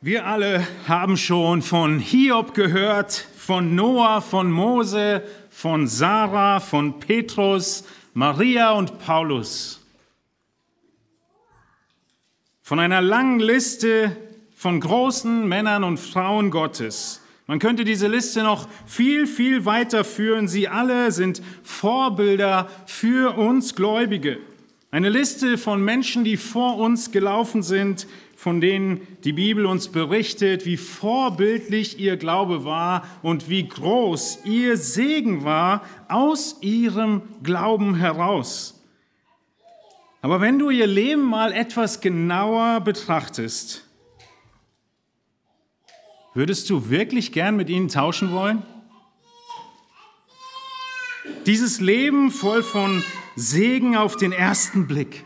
Wir alle haben schon von Hiob gehört, von Noah, von Mose, von Sarah, von Petrus, Maria und Paulus. Von einer langen Liste von großen Männern und Frauen Gottes. Man könnte diese Liste noch viel, viel weiter führen. Sie alle sind Vorbilder für uns Gläubige. Eine Liste von Menschen, die vor uns gelaufen sind, von denen die Bibel uns berichtet, wie vorbildlich ihr Glaube war und wie groß ihr Segen war aus ihrem Glauben heraus. Aber wenn du ihr Leben mal etwas genauer betrachtest, würdest du wirklich gern mit ihnen tauschen wollen? Dieses Leben voll von Segen auf den ersten Blick.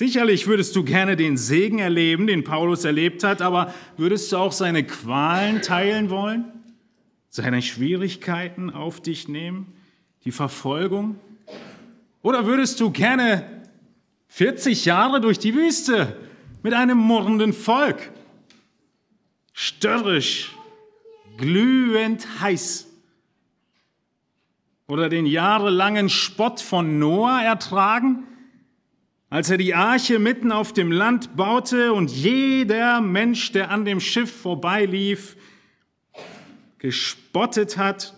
Sicherlich würdest du gerne den Segen erleben, den Paulus erlebt hat, aber würdest du auch seine Qualen teilen wollen? Seine Schwierigkeiten auf dich nehmen? Die Verfolgung? Oder würdest du gerne 40 Jahre durch die Wüste mit einem murrenden Volk? Störrisch, glühend heiß. Oder den jahrelangen Spott von Noah ertragen? Als er die Arche mitten auf dem Land baute und jeder Mensch, der an dem Schiff vorbeilief, gespottet hat,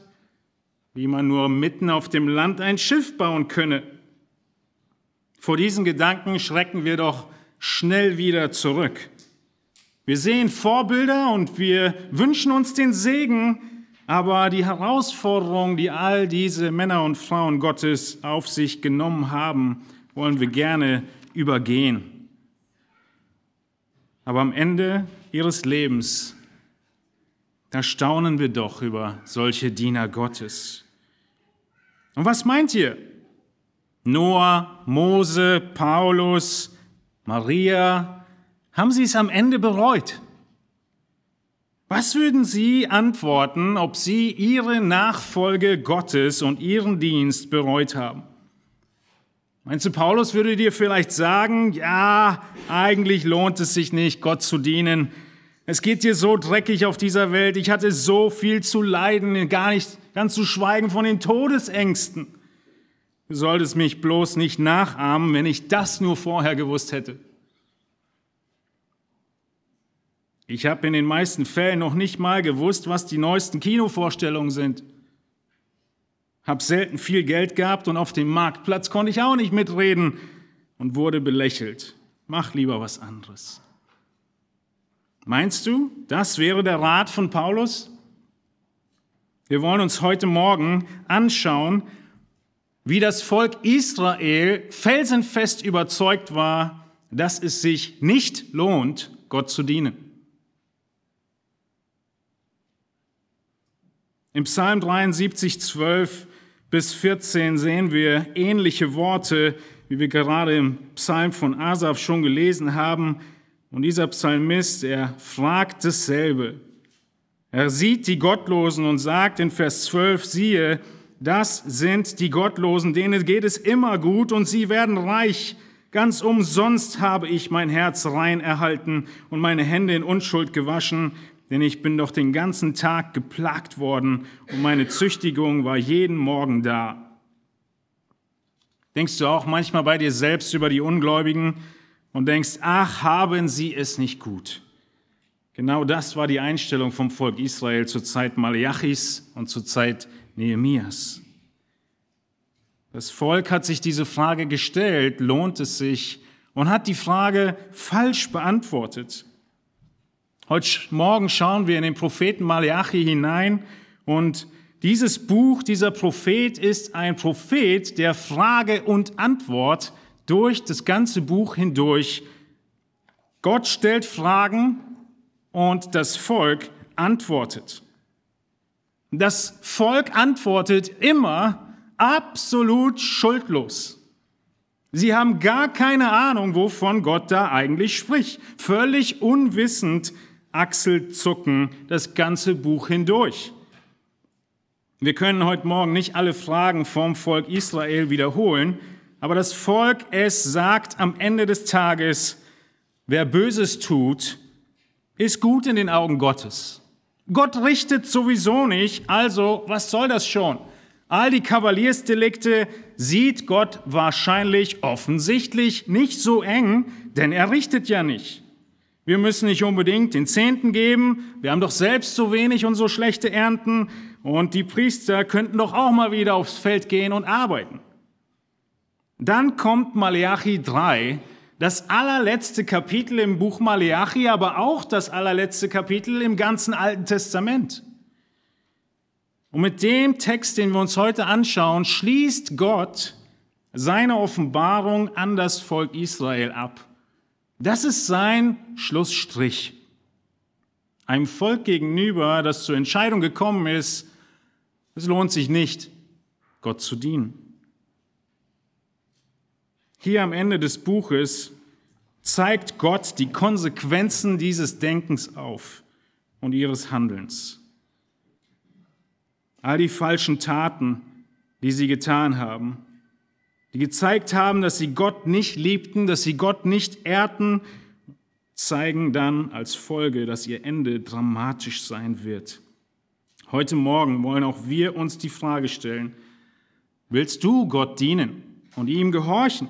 wie man nur mitten auf dem Land ein Schiff bauen könne. Vor diesen Gedanken schrecken wir doch schnell wieder zurück. Wir sehen Vorbilder und wir wünschen uns den Segen, aber die Herausforderung, die all diese Männer und Frauen Gottes auf sich genommen haben, wollen wir gerne übergehen. Aber am Ende ihres Lebens, da staunen wir doch über solche Diener Gottes. Und was meint ihr? Noah, Mose, Paulus, Maria, haben sie es am Ende bereut? Was würden Sie antworten, ob Sie Ihre Nachfolge Gottes und Ihren Dienst bereut haben? Meinst du, Paulus würde dir vielleicht sagen, ja, eigentlich lohnt es sich nicht, Gott zu dienen. Es geht dir so dreckig auf dieser Welt. Ich hatte so viel zu leiden, gar nicht, ganz zu schweigen von den Todesängsten. Du solltest mich bloß nicht nachahmen, wenn ich das nur vorher gewusst hätte. Ich habe in den meisten Fällen noch nicht mal gewusst, was die neuesten Kinovorstellungen sind. Hab selten viel Geld gehabt und auf dem Marktplatz konnte ich auch nicht mitreden und wurde belächelt. Mach lieber was anderes. Meinst du, das wäre der Rat von Paulus? Wir wollen uns heute Morgen anschauen, wie das Volk Israel felsenfest überzeugt war, dass es sich nicht lohnt, Gott zu dienen. Im Psalm 73, 12 bis 14 sehen wir ähnliche Worte, wie wir gerade im Psalm von Asaf schon gelesen haben. Und dieser Psalmist, er fragt dasselbe. Er sieht die Gottlosen und sagt in Vers 12, siehe, das sind die Gottlosen, denen geht es immer gut und sie werden reich. Ganz umsonst habe ich mein Herz rein erhalten und meine Hände in Unschuld gewaschen denn ich bin doch den ganzen Tag geplagt worden und meine Züchtigung war jeden Morgen da. Denkst du auch manchmal bei dir selbst über die Ungläubigen und denkst, ach, haben sie es nicht gut. Genau das war die Einstellung vom Volk Israel zur Zeit Malachis und zur Zeit Nehemias. Das Volk hat sich diese Frage gestellt, lohnt es sich, und hat die Frage falsch beantwortet. Heute Morgen schauen wir in den Propheten Malachi hinein und dieses Buch, dieser Prophet ist ein Prophet der Frage und Antwort durch das ganze Buch hindurch. Gott stellt Fragen und das Volk antwortet. Das Volk antwortet immer absolut schuldlos. Sie haben gar keine Ahnung, wovon Gott da eigentlich spricht. Völlig unwissend Achselzucken das ganze Buch hindurch. Wir können heute Morgen nicht alle Fragen vom Volk Israel wiederholen, aber das Volk, es sagt am Ende des Tages, wer Böses tut, ist gut in den Augen Gottes. Gott richtet sowieso nicht, also was soll das schon? All die Kavaliersdelikte sieht Gott wahrscheinlich offensichtlich nicht so eng, denn er richtet ja nicht. Wir müssen nicht unbedingt den Zehnten geben, wir haben doch selbst so wenig und so schlechte Ernten und die Priester könnten doch auch mal wieder aufs Feld gehen und arbeiten. Dann kommt Malachi 3, das allerletzte Kapitel im Buch Malachi, aber auch das allerletzte Kapitel im ganzen Alten Testament. Und mit dem Text, den wir uns heute anschauen, schließt Gott seine Offenbarung an das Volk Israel ab. Das ist sein Schlussstrich. Einem Volk gegenüber, das zur Entscheidung gekommen ist, es lohnt sich nicht, Gott zu dienen. Hier am Ende des Buches zeigt Gott die Konsequenzen dieses Denkens auf und ihres Handelns. All die falschen Taten, die sie getan haben, die gezeigt haben, dass sie Gott nicht liebten, dass sie Gott nicht ehrten, zeigen dann als Folge, dass ihr Ende dramatisch sein wird. Heute Morgen wollen auch wir uns die Frage stellen, willst du Gott dienen und ihm gehorchen?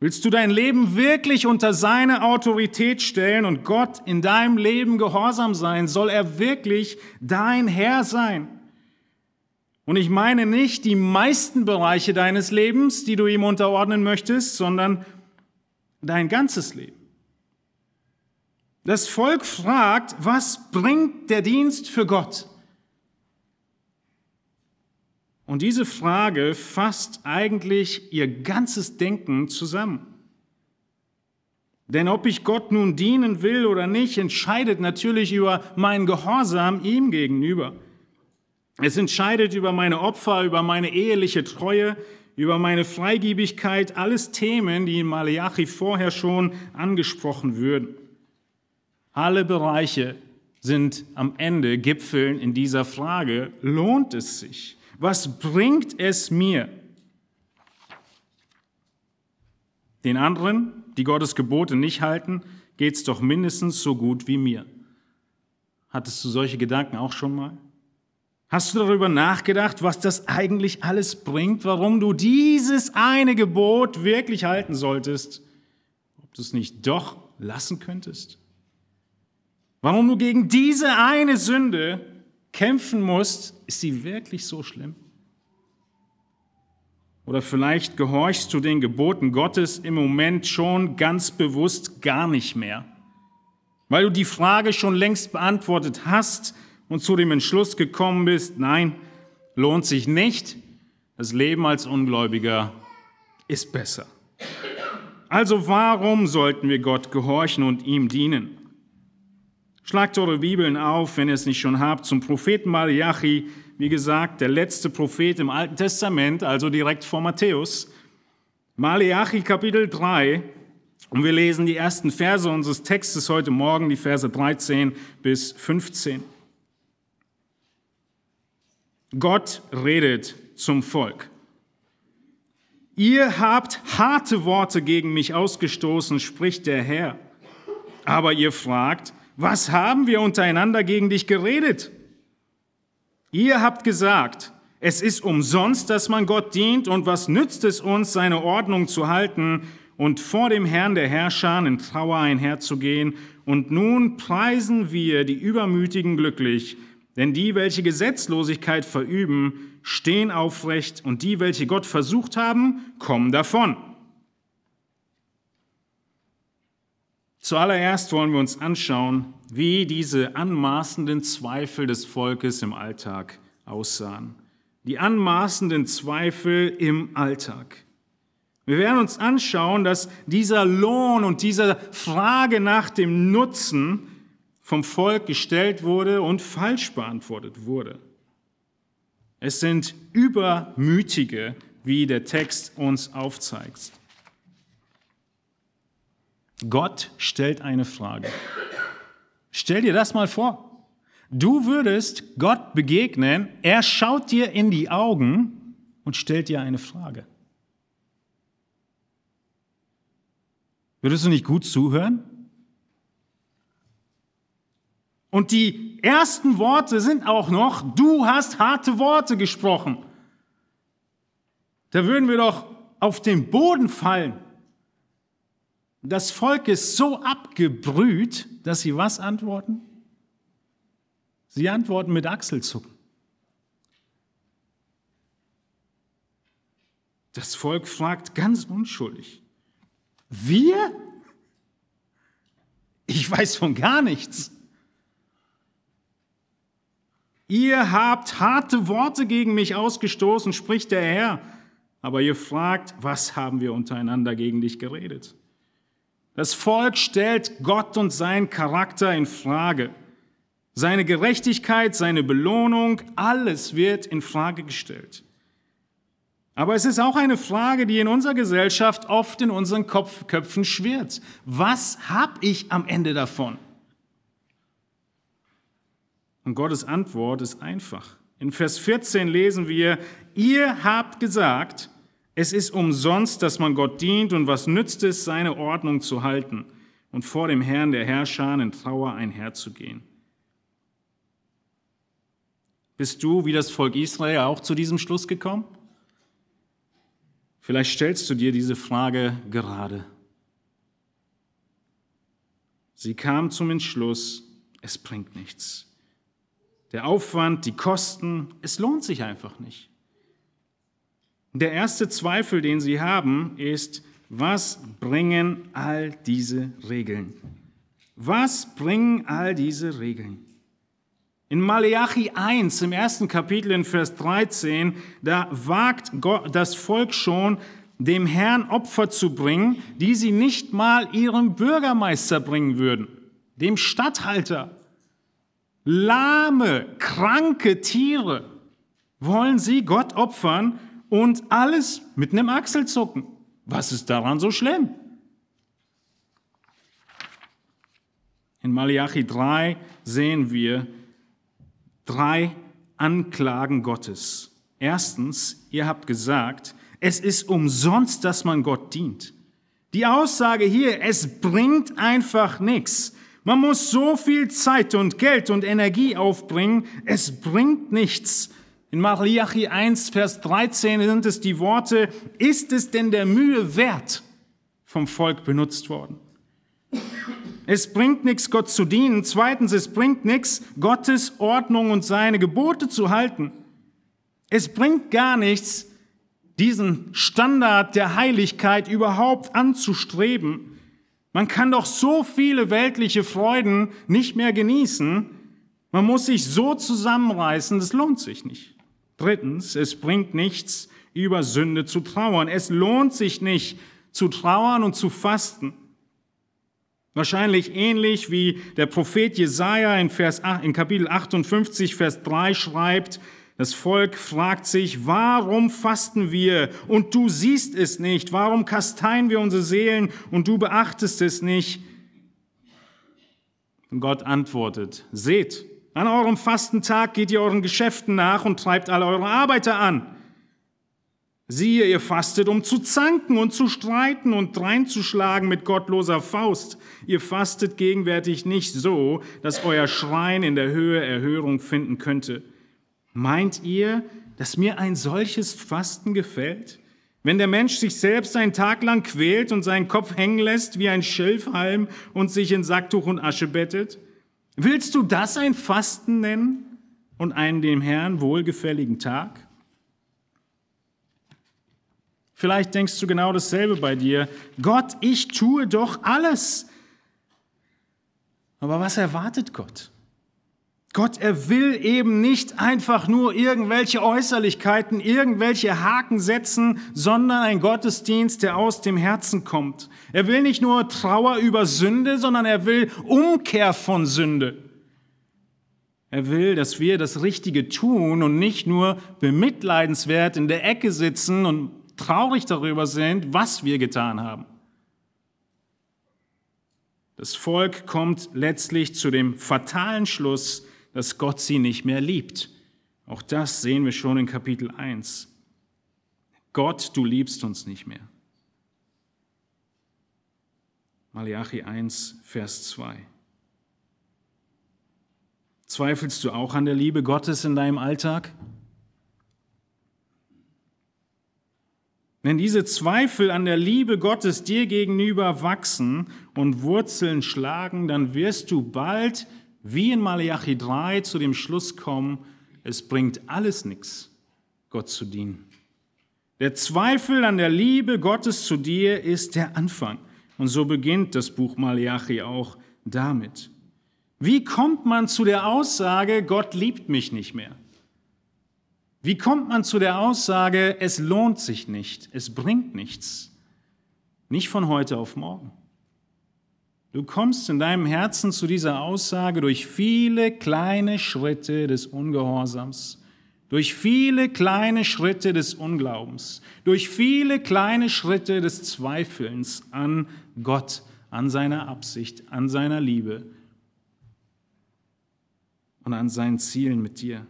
Willst du dein Leben wirklich unter seine Autorität stellen und Gott in deinem Leben gehorsam sein? Soll er wirklich dein Herr sein? Und ich meine nicht die meisten Bereiche deines Lebens, die du ihm unterordnen möchtest, sondern dein ganzes Leben. Das Volk fragt, was bringt der Dienst für Gott? Und diese Frage fasst eigentlich ihr ganzes Denken zusammen. Denn ob ich Gott nun dienen will oder nicht, entscheidet natürlich über meinen Gehorsam ihm gegenüber. Es entscheidet über meine Opfer, über meine eheliche Treue, über meine Freigebigkeit, alles Themen, die in Malachi vorher schon angesprochen würden. Alle Bereiche sind am Ende Gipfeln in dieser Frage, lohnt es sich? Was bringt es mir? Den anderen, die Gottes Gebote nicht halten, geht es doch mindestens so gut wie mir. Hattest du solche Gedanken auch schon mal? Hast du darüber nachgedacht, was das eigentlich alles bringt, warum du dieses eine Gebot wirklich halten solltest? Ob du es nicht doch lassen könntest? Warum du gegen diese eine Sünde kämpfen musst, ist sie wirklich so schlimm? Oder vielleicht gehorchst du den Geboten Gottes im Moment schon ganz bewusst gar nicht mehr, weil du die Frage schon längst beantwortet hast und zu dem Entschluss gekommen bist, nein, lohnt sich nicht, das Leben als Ungläubiger ist besser. Also warum sollten wir Gott gehorchen und ihm dienen? Schlagt eure Bibeln auf, wenn ihr es nicht schon habt, zum Propheten Malachi, wie gesagt, der letzte Prophet im Alten Testament, also direkt vor Matthäus. Malachi Kapitel 3, und wir lesen die ersten Verse unseres Textes heute Morgen, die Verse 13 bis 15. Gott redet zum Volk. Ihr habt harte Worte gegen mich ausgestoßen, spricht der Herr. Aber ihr fragt, was haben wir untereinander gegen dich geredet? Ihr habt gesagt, es ist umsonst, dass man Gott dient und was nützt es uns, seine Ordnung zu halten und vor dem Herrn der Herrscher in Trauer einherzugehen. Und nun preisen wir die Übermütigen glücklich, denn die, welche Gesetzlosigkeit verüben, stehen aufrecht und die, welche Gott versucht haben, kommen davon. Zuallererst wollen wir uns anschauen, wie diese anmaßenden Zweifel des Volkes im Alltag aussahen. Die anmaßenden Zweifel im Alltag. Wir werden uns anschauen, dass dieser Lohn und diese Frage nach dem Nutzen vom Volk gestellt wurde und falsch beantwortet wurde. Es sind Übermütige, wie der Text uns aufzeigt. Gott stellt eine Frage. Stell dir das mal vor. Du würdest Gott begegnen, er schaut dir in die Augen und stellt dir eine Frage. Würdest du nicht gut zuhören? Und die ersten Worte sind auch noch, du hast harte Worte gesprochen. Da würden wir doch auf den Boden fallen. Das Volk ist so abgebrüht, dass sie was antworten? Sie antworten mit Achselzucken. Das Volk fragt ganz unschuldig, wir? Ich weiß von gar nichts. Ihr habt harte Worte gegen mich ausgestoßen, spricht der Herr, aber ihr fragt, was haben wir untereinander gegen dich geredet? Das Volk stellt Gott und seinen Charakter in Frage. Seine Gerechtigkeit, seine Belohnung, alles wird in Frage gestellt. Aber es ist auch eine Frage, die in unserer Gesellschaft oft in unseren Kopf, Köpfen schwirrt. Was habe ich am Ende davon? Und Gottes Antwort ist einfach. In Vers 14 lesen wir, ihr habt gesagt, es ist umsonst, dass man Gott dient und was nützt es, seine Ordnung zu halten und vor dem Herrn der Herrscher in Trauer einherzugehen. Bist du, wie das Volk Israel, auch zu diesem Schluss gekommen? Vielleicht stellst du dir diese Frage gerade. Sie kam zum Entschluss, es bringt nichts. Der Aufwand, die Kosten, es lohnt sich einfach nicht. Der erste Zweifel, den sie haben, ist, was bringen all diese Regeln? Was bringen all diese Regeln? In Maleachi 1, im ersten Kapitel in Vers 13, da wagt Gott, das Volk schon, dem Herrn Opfer zu bringen, die sie nicht mal ihrem Bürgermeister bringen würden, dem Statthalter. Lahme, kranke Tiere wollen sie Gott opfern und alles mit einem Achselzucken. Was ist daran so schlimm? In Malachi 3 sehen wir drei Anklagen Gottes. Erstens, ihr habt gesagt, es ist umsonst, dass man Gott dient. Die Aussage hier, es bringt einfach nichts. Man muss so viel Zeit und Geld und Energie aufbringen, es bringt nichts. In Malachi 1, Vers 13 sind es die Worte, ist es denn der Mühe wert, vom Volk benutzt worden? Es bringt nichts, Gott zu dienen. Zweitens, es bringt nichts, Gottes Ordnung und seine Gebote zu halten. Es bringt gar nichts, diesen Standard der Heiligkeit überhaupt anzustreben. Man kann doch so viele weltliche Freuden nicht mehr genießen. Man muss sich so zusammenreißen, das lohnt sich nicht. Drittens, es bringt nichts, über Sünde zu trauern. Es lohnt sich nicht, zu trauern und zu fasten. Wahrscheinlich ähnlich wie der Prophet Jesaja in, Vers, in Kapitel 58, Vers 3 schreibt, das Volk fragt sich, warum fasten wir und du siehst es nicht? Warum kasteien wir unsere Seelen und du beachtest es nicht? Und Gott antwortet, seht, an eurem Fastentag geht ihr euren Geschäften nach und treibt alle eure Arbeiter an. Siehe, ihr fastet, um zu zanken und zu streiten und dreinzuschlagen mit gottloser Faust. Ihr fastet gegenwärtig nicht so, dass euer Schrein in der Höhe Erhörung finden könnte. Meint ihr, dass mir ein solches Fasten gefällt? Wenn der Mensch sich selbst einen Tag lang quält und seinen Kopf hängen lässt wie ein Schilfhalm und sich in Sacktuch und Asche bettet? Willst du das ein Fasten nennen und einen dem Herrn wohlgefälligen Tag? Vielleicht denkst du genau dasselbe bei dir. Gott, ich tue doch alles. Aber was erwartet Gott? Gott, er will eben nicht einfach nur irgendwelche Äußerlichkeiten, irgendwelche Haken setzen, sondern ein Gottesdienst, der aus dem Herzen kommt. Er will nicht nur Trauer über Sünde, sondern er will Umkehr von Sünde. Er will, dass wir das Richtige tun und nicht nur bemitleidenswert in der Ecke sitzen und traurig darüber sind, was wir getan haben. Das Volk kommt letztlich zu dem fatalen Schluss, dass Gott sie nicht mehr liebt. Auch das sehen wir schon in Kapitel 1. Gott, du liebst uns nicht mehr. Malachi 1, Vers 2. Zweifelst du auch an der Liebe Gottes in deinem Alltag? Wenn diese Zweifel an der Liebe Gottes dir gegenüber wachsen und Wurzeln schlagen, dann wirst du bald, wie in Malachi 3, zu dem Schluss kommen, es bringt alles nichts, Gott zu dienen. Der Zweifel an der Liebe Gottes zu dir ist der Anfang. Und so beginnt das Buch Malachi auch damit. Wie kommt man zu der Aussage, Gott liebt mich nicht mehr? Wie kommt man zu der Aussage, es lohnt sich nicht, es bringt nichts? Nicht von heute auf morgen. Du kommst in deinem Herzen zu dieser Aussage durch viele kleine Schritte des Ungehorsams, durch viele kleine Schritte des Unglaubens, durch viele kleine Schritte des Zweifelns an Gott, an seiner Absicht, an seiner Liebe und an seinen Zielen mit dir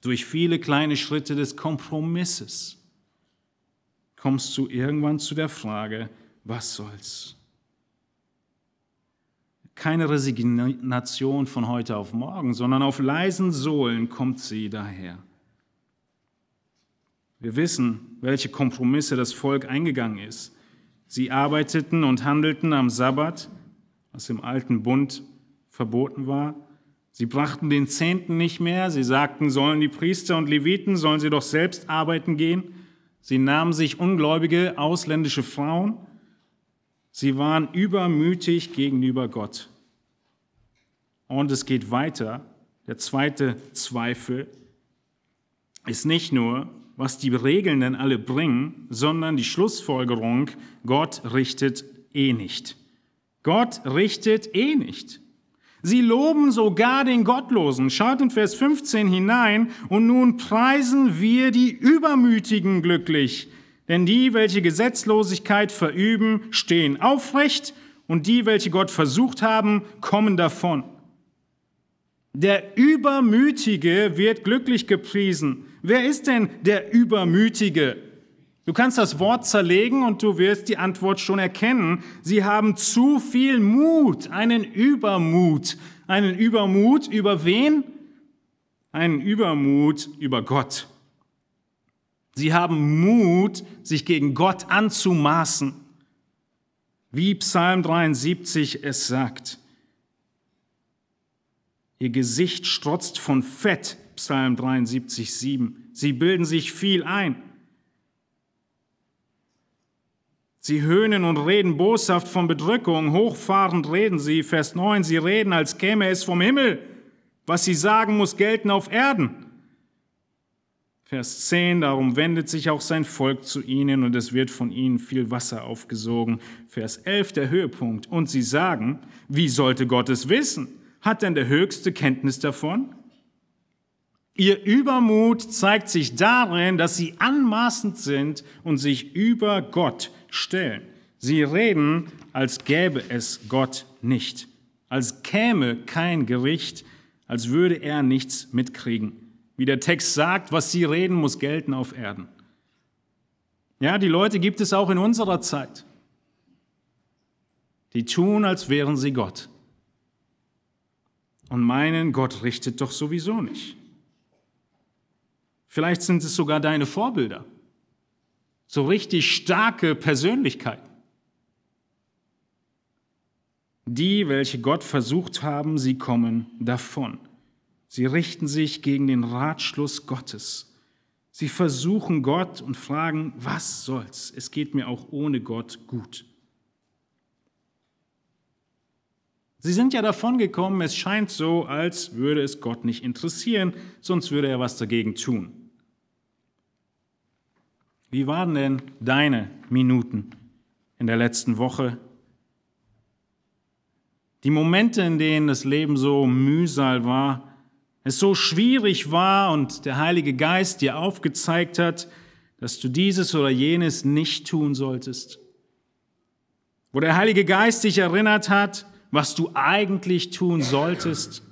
durch viele kleine Schritte des Kompromisses kommst du irgendwann zu der Frage, was soll's? Keine Resignation von heute auf morgen, sondern auf leisen Sohlen kommt sie daher. Wir wissen, welche Kompromisse das Volk eingegangen ist. Sie arbeiteten und handelten am Sabbat, was im alten Bund verboten war, Sie brachten den Zehnten nicht mehr. Sie sagten, sollen die Priester und Leviten, sollen sie doch selbst arbeiten gehen. Sie nahmen sich ungläubige ausländische Frauen. Sie waren übermütig gegenüber Gott. Und es geht weiter. Der zweite Zweifel ist nicht nur, was die Regeln denn alle bringen, sondern die Schlussfolgerung, Gott richtet eh nicht. Gott richtet eh nicht. Sie loben sogar den Gottlosen. Schaut in Vers 15 hinein. Und nun preisen wir die Übermütigen glücklich. Denn die, welche Gesetzlosigkeit verüben, stehen aufrecht. Und die, welche Gott versucht haben, kommen davon. Der Übermütige wird glücklich gepriesen. Wer ist denn der Übermütige? Du kannst das Wort zerlegen und du wirst die Antwort schon erkennen. Sie haben zu viel Mut, einen Übermut. Einen Übermut über wen? Einen Übermut über Gott. Sie haben Mut, sich gegen Gott anzumaßen. Wie Psalm 73 es sagt. Ihr Gesicht strotzt von Fett, Psalm 73, 7. Sie bilden sich viel ein. Sie höhnen und reden boshaft von Bedrückung, hochfahrend reden sie. Vers 9, sie reden, als käme es vom Himmel. Was sie sagen, muss gelten auf Erden. Vers 10, darum wendet sich auch sein Volk zu ihnen und es wird von ihnen viel Wasser aufgesogen. Vers 11, der Höhepunkt. Und sie sagen, wie sollte Gott es wissen? Hat denn der Höchste Kenntnis davon? Ihr Übermut zeigt sich darin, dass sie anmaßend sind und sich über Gott stellen. Sie reden, als gäbe es Gott nicht, als käme kein Gericht, als würde er nichts mitkriegen. Wie der Text sagt, was sie reden, muss gelten auf Erden. Ja, die Leute gibt es auch in unserer Zeit. Die tun, als wären sie Gott und meinen, Gott richtet doch sowieso nicht. Vielleicht sind es sogar deine Vorbilder so richtig starke Persönlichkeiten. Die, welche Gott versucht haben, sie kommen davon. Sie richten sich gegen den Ratschluss Gottes. Sie versuchen Gott und fragen, was soll's? Es geht mir auch ohne Gott gut. Sie sind ja davon gekommen, es scheint so, als würde es Gott nicht interessieren, sonst würde er was dagegen tun. Wie waren denn deine Minuten in der letzten Woche? Die Momente, in denen das Leben so mühsal war, es so schwierig war und der Heilige Geist dir aufgezeigt hat, dass du dieses oder jenes nicht tun solltest. Wo der Heilige Geist dich erinnert hat, was du eigentlich tun solltest.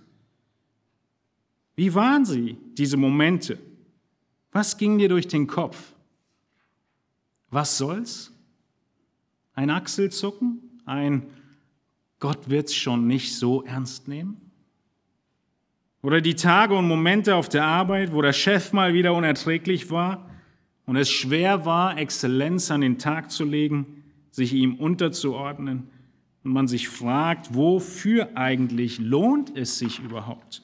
Wie waren sie, diese Momente? Was ging dir durch den Kopf? Was soll's? Ein Achselzucken? Ein Gott wird's schon nicht so ernst nehmen? Oder die Tage und Momente auf der Arbeit, wo der Chef mal wieder unerträglich war und es schwer war, Exzellenz an den Tag zu legen, sich ihm unterzuordnen und man sich fragt, wofür eigentlich lohnt es sich überhaupt?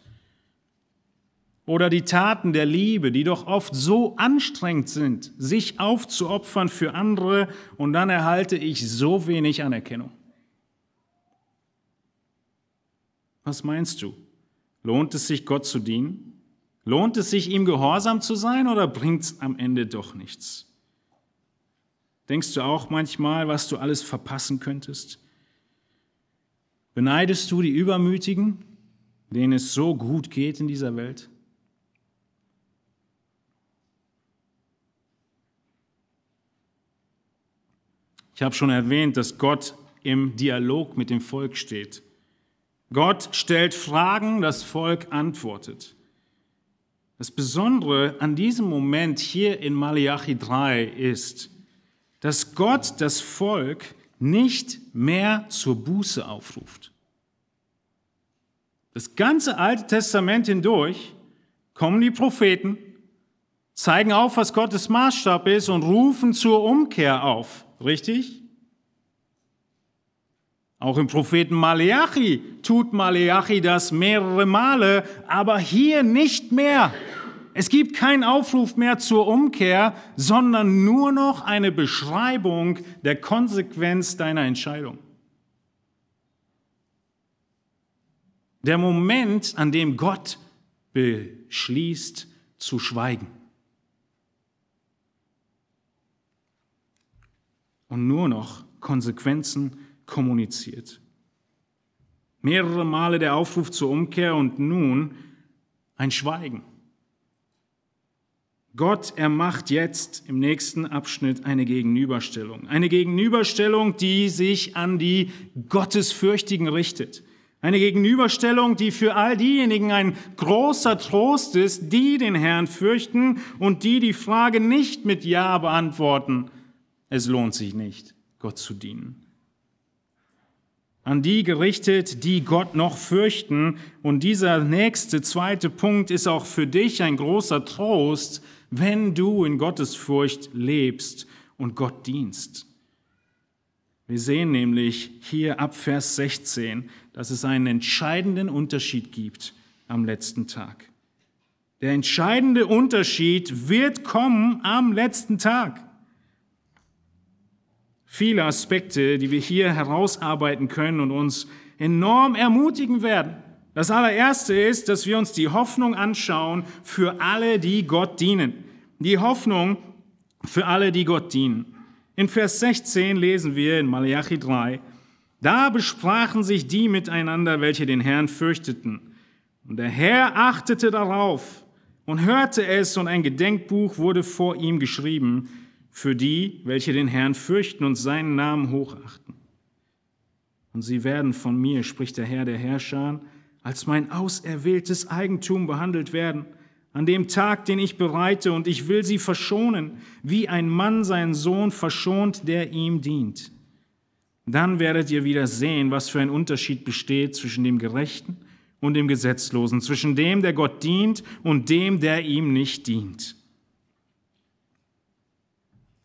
Oder die Taten der Liebe, die doch oft so anstrengend sind, sich aufzuopfern für andere und dann erhalte ich so wenig Anerkennung. Was meinst du? Lohnt es sich, Gott zu dienen? Lohnt es sich, ihm gehorsam zu sein oder bringt es am Ende doch nichts? Denkst du auch manchmal, was du alles verpassen könntest? Beneidest du die Übermütigen, denen es so gut geht in dieser Welt? Ich habe schon erwähnt, dass Gott im Dialog mit dem Volk steht. Gott stellt Fragen, das Volk antwortet. Das Besondere an diesem Moment hier in Malachi 3 ist, dass Gott das Volk nicht mehr zur Buße aufruft. Das ganze Alte Testament hindurch kommen die Propheten, zeigen auf, was Gottes Maßstab ist und rufen zur Umkehr auf. Richtig? Auch im Propheten Maleachi tut Maleachi das mehrere Male, aber hier nicht mehr. Es gibt keinen Aufruf mehr zur Umkehr, sondern nur noch eine Beschreibung der Konsequenz deiner Entscheidung. Der Moment, an dem Gott beschließt zu schweigen. Und nur noch Konsequenzen kommuniziert. Mehrere Male der Aufruf zur Umkehr und nun ein Schweigen. Gott, er macht jetzt im nächsten Abschnitt eine Gegenüberstellung. Eine Gegenüberstellung, die sich an die Gottesfürchtigen richtet. Eine Gegenüberstellung, die für all diejenigen ein großer Trost ist, die den Herrn fürchten und die die Frage nicht mit Ja beantworten. Es lohnt sich nicht, Gott zu dienen an die gerichtet, die Gott noch fürchten. Und dieser nächste zweite Punkt ist auch für dich ein großer Trost, wenn du in Gottes Furcht lebst und Gott dienst. Wir sehen nämlich hier ab Vers 16, dass es einen entscheidenden Unterschied gibt am letzten Tag. Der entscheidende Unterschied wird kommen am letzten Tag viele Aspekte, die wir hier herausarbeiten können und uns enorm ermutigen werden. Das allererste ist, dass wir uns die Hoffnung anschauen für alle, die Gott dienen. Die Hoffnung für alle, die Gott dienen. In Vers 16 lesen wir in Malachi 3, da besprachen sich die miteinander, welche den Herrn fürchteten. Und der Herr achtete darauf und hörte es, und ein Gedenkbuch wurde vor ihm geschrieben, für die, welche den Herrn fürchten und seinen Namen hochachten. Und sie werden von mir, spricht der Herr der Herrscher, als mein auserwähltes Eigentum behandelt werden, an dem Tag, den ich bereite, und ich will sie verschonen, wie ein Mann seinen Sohn verschont, der ihm dient. Dann werdet ihr wieder sehen, was für ein Unterschied besteht zwischen dem Gerechten und dem Gesetzlosen, zwischen dem, der Gott dient, und dem, der ihm nicht dient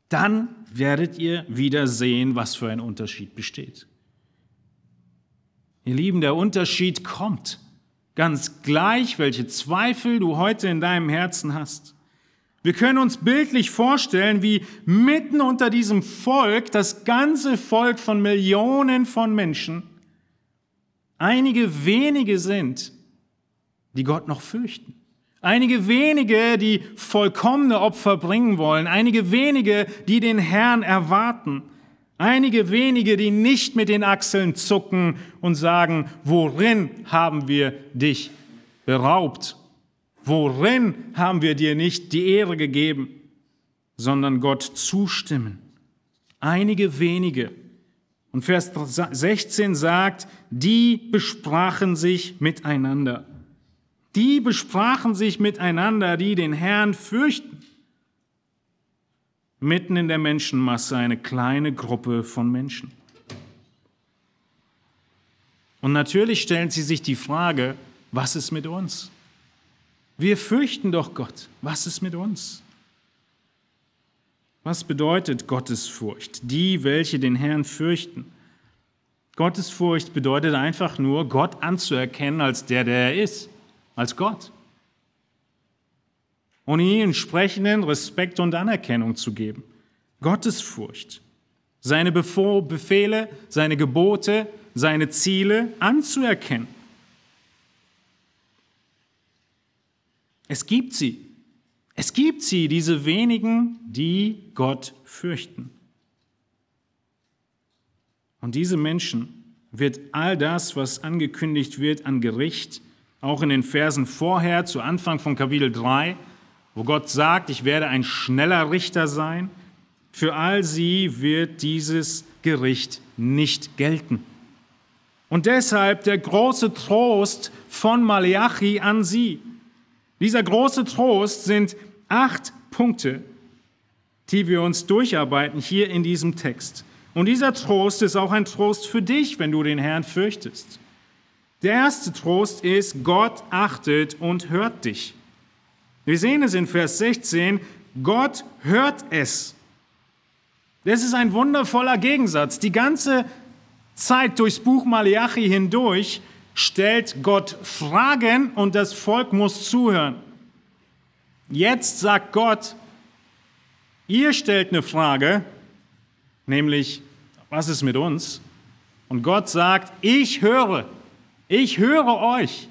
dann werdet ihr wieder sehen, was für ein Unterschied besteht. Ihr Lieben, der Unterschied kommt, ganz gleich, welche Zweifel du heute in deinem Herzen hast. Wir können uns bildlich vorstellen, wie mitten unter diesem Volk, das ganze Volk von Millionen von Menschen, einige wenige sind, die Gott noch fürchten. Einige wenige, die vollkommene Opfer bringen wollen. Einige wenige, die den Herrn erwarten. Einige wenige, die nicht mit den Achseln zucken und sagen, worin haben wir dich beraubt? Worin haben wir dir nicht die Ehre gegeben, sondern Gott zustimmen? Einige wenige. Und Vers 16 sagt, die besprachen sich miteinander. Die besprachen sich miteinander, die den Herrn fürchten. Mitten in der Menschenmasse eine kleine Gruppe von Menschen. Und natürlich stellen sie sich die Frage, was ist mit uns? Wir fürchten doch Gott. Was ist mit uns? Was bedeutet Gottesfurcht? Die, welche den Herrn fürchten. Gottesfurcht bedeutet einfach nur, Gott anzuerkennen als der, der er ist, als Gott. Und ihm entsprechenden Respekt und Anerkennung zu geben. Gottesfurcht. Seine Befehle, seine Gebote, seine Ziele anzuerkennen. Es gibt sie. Es gibt sie, diese wenigen, die Gott fürchten. Und diese Menschen wird all das, was angekündigt wird an Gericht, auch in den Versen vorher, zu Anfang von Kapitel 3, wo Gott sagt, ich werde ein schneller Richter sein, für all sie wird dieses Gericht nicht gelten. Und deshalb der große Trost von Malachi an sie. Dieser große Trost sind acht Punkte, die wir uns durcharbeiten hier in diesem Text. Und dieser Trost ist auch ein Trost für dich, wenn du den Herrn fürchtest. Der erste Trost ist, Gott achtet und hört dich. Wir sehen es in Vers 16, Gott hört es. Das ist ein wundervoller Gegensatz. Die ganze Zeit durchs Buch Malachi hindurch stellt Gott Fragen und das Volk muss zuhören. Jetzt sagt Gott, ihr stellt eine Frage, nämlich, was ist mit uns? Und Gott sagt, ich höre, ich höre euch.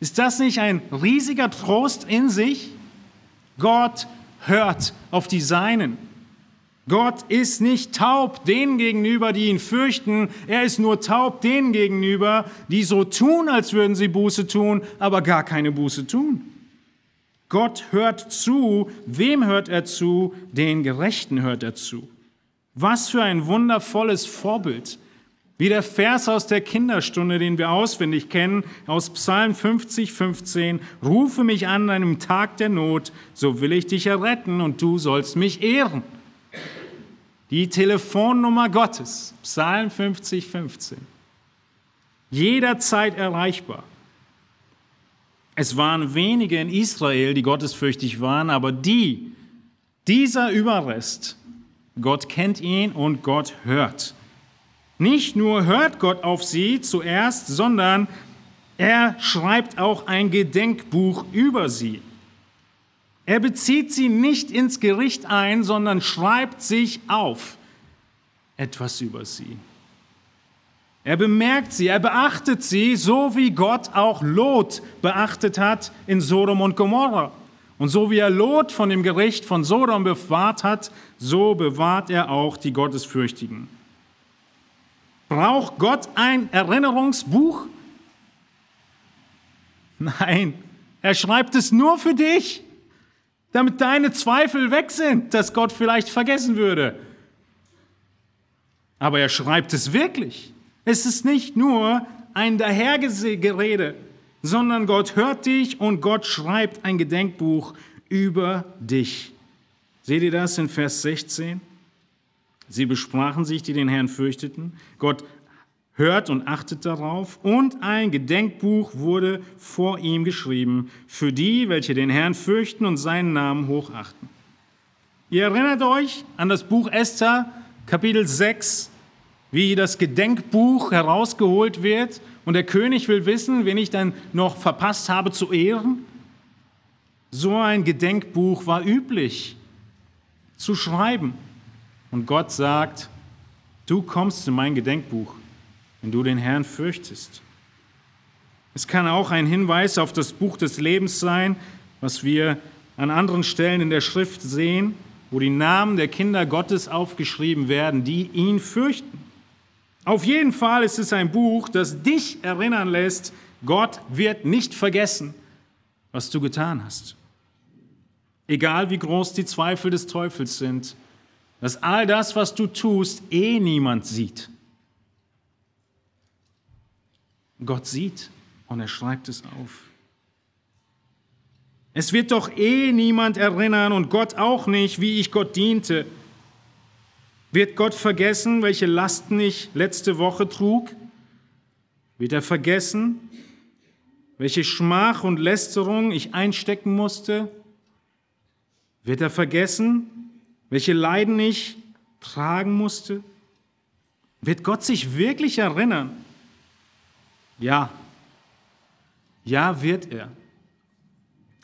Ist das nicht ein riesiger Trost in sich? Gott hört auf die Seinen. Gott ist nicht taub denen gegenüber, die ihn fürchten. Er ist nur taub denen gegenüber, die so tun, als würden sie Buße tun, aber gar keine Buße tun. Gott hört zu. Wem hört er zu? Den Gerechten hört er zu. Was für ein wundervolles Vorbild. Wie der Vers aus der Kinderstunde, den wir auswendig kennen, aus Psalm 50, 15. Rufe mich an einem Tag der Not, so will ich dich erretten und du sollst mich ehren. Die Telefonnummer Gottes, Psalm 50, 15. Jederzeit erreichbar. Es waren wenige in Israel, die gottesfürchtig waren, aber die, dieser Überrest, Gott kennt ihn und Gott hört. Nicht nur hört Gott auf sie zuerst, sondern er schreibt auch ein Gedenkbuch über sie. Er bezieht sie nicht ins Gericht ein, sondern schreibt sich auf etwas über sie. Er bemerkt sie, er beachtet sie, so wie Gott auch Lot beachtet hat in Sodom und Gomorra. Und so wie er Lot von dem Gericht von Sodom bewahrt hat, so bewahrt er auch die Gottesfürchtigen. Braucht Gott ein Erinnerungsbuch? Nein, er schreibt es nur für dich damit deine Zweifel weg sind, dass Gott vielleicht vergessen würde. Aber er schreibt es wirklich. Es ist nicht nur ein Dahergerede, sondern Gott hört dich und Gott schreibt ein Gedenkbuch über dich. Seht ihr das in Vers 16? Sie besprachen sich, die den Herrn fürchteten. Gott hört und achtet darauf. Und ein Gedenkbuch wurde vor ihm geschrieben für die, welche den Herrn fürchten und seinen Namen hochachten. Ihr erinnert euch an das Buch Esther, Kapitel 6, wie das Gedenkbuch herausgeholt wird und der König will wissen, wen ich dann noch verpasst habe zu ehren. So ein Gedenkbuch war üblich zu schreiben. Und Gott sagt, du kommst in mein Gedenkbuch wenn du den Herrn fürchtest. Es kann auch ein Hinweis auf das Buch des Lebens sein, was wir an anderen Stellen in der Schrift sehen, wo die Namen der Kinder Gottes aufgeschrieben werden, die ihn fürchten. Auf jeden Fall ist es ein Buch, das dich erinnern lässt, Gott wird nicht vergessen, was du getan hast. Egal wie groß die Zweifel des Teufels sind, dass all das, was du tust, eh niemand sieht. Gott sieht und er schreibt es auf. Es wird doch eh niemand erinnern und Gott auch nicht, wie ich Gott diente. Wird Gott vergessen, welche Lasten ich letzte Woche trug? Wird er vergessen, welche Schmach und Lästerung ich einstecken musste? Wird er vergessen, welche Leiden ich tragen musste? Wird Gott sich wirklich erinnern? Ja, ja wird er.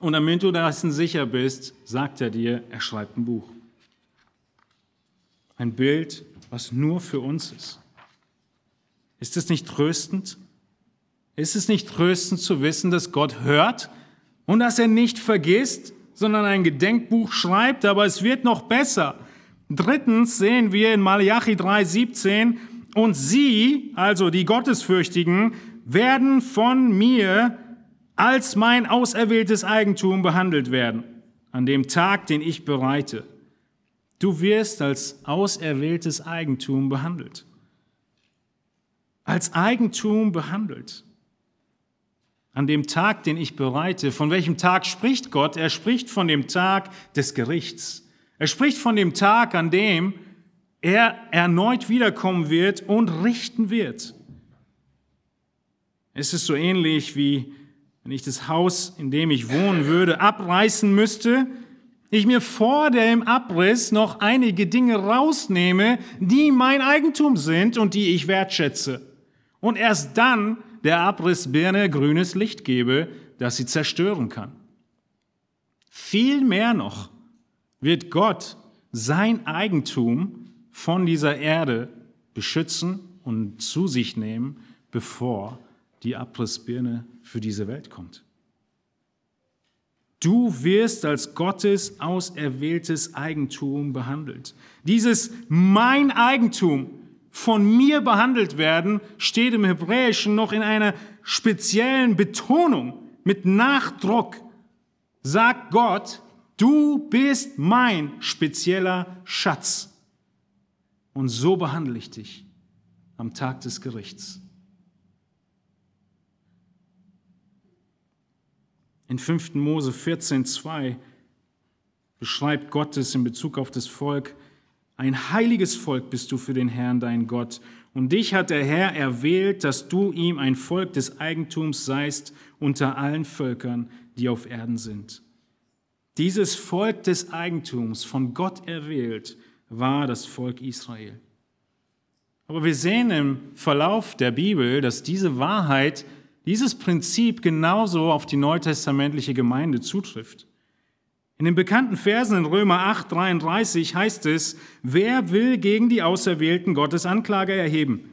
Und damit du dessen sicher bist, sagt er dir, er schreibt ein Buch. Ein Bild, was nur für uns ist. Ist es nicht tröstend? Ist es nicht tröstend zu wissen, dass Gott hört und dass er nicht vergisst, sondern ein Gedenkbuch schreibt, aber es wird noch besser. Drittens sehen wir in Malachi 3,17, und sie, also die Gottesfürchtigen, werden von mir als mein auserwähltes Eigentum behandelt werden, an dem Tag, den ich bereite. Du wirst als auserwähltes Eigentum behandelt. Als Eigentum behandelt. An dem Tag, den ich bereite. Von welchem Tag spricht Gott? Er spricht von dem Tag des Gerichts. Er spricht von dem Tag, an dem er erneut wiederkommen wird und richten wird. Es ist so ähnlich wie wenn ich das Haus, in dem ich wohnen würde, abreißen müsste, ich mir vor dem Abriss noch einige Dinge rausnehme, die mein Eigentum sind und die ich wertschätze. Und erst dann der Abrissbirne grünes Licht gebe, das sie zerstören kann. Viel mehr noch wird Gott sein Eigentum von dieser Erde beschützen und zu sich nehmen, bevor die Abrissbirne für diese Welt kommt. Du wirst als Gottes auserwähltes Eigentum behandelt. Dieses mein Eigentum von mir behandelt werden steht im Hebräischen noch in einer speziellen Betonung mit Nachdruck. Sagt Gott, du bist mein spezieller Schatz. Und so behandle ich dich am Tag des Gerichts. In 5. Mose 14.2 beschreibt Gott es in Bezug auf das Volk, ein heiliges Volk bist du für den Herrn, dein Gott. Und dich hat der Herr erwählt, dass du ihm ein Volk des Eigentums seist unter allen Völkern, die auf Erden sind. Dieses Volk des Eigentums, von Gott erwählt, war das Volk Israel. Aber wir sehen im Verlauf der Bibel, dass diese Wahrheit dieses Prinzip genauso auf die neutestamentliche Gemeinde zutrifft. In den bekannten Versen in Römer 8, 33 heißt es, wer will gegen die Auserwählten Gottes Anklage erheben?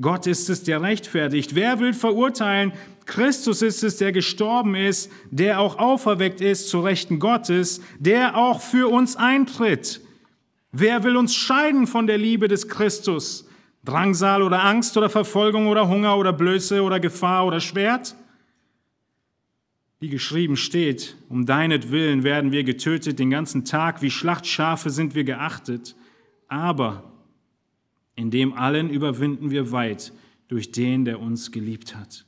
Gott ist es, der rechtfertigt. Wer will verurteilen? Christus ist es, der gestorben ist, der auch auferweckt ist zu Rechten Gottes, der auch für uns eintritt. Wer will uns scheiden von der Liebe des Christus? Drangsal oder Angst oder Verfolgung oder Hunger oder Blöße oder Gefahr oder Schwert? Wie geschrieben steht, um deinetwillen werden wir getötet den ganzen Tag, wie Schlachtschafe sind wir geachtet, aber in dem allen überwinden wir weit durch den, der uns geliebt hat.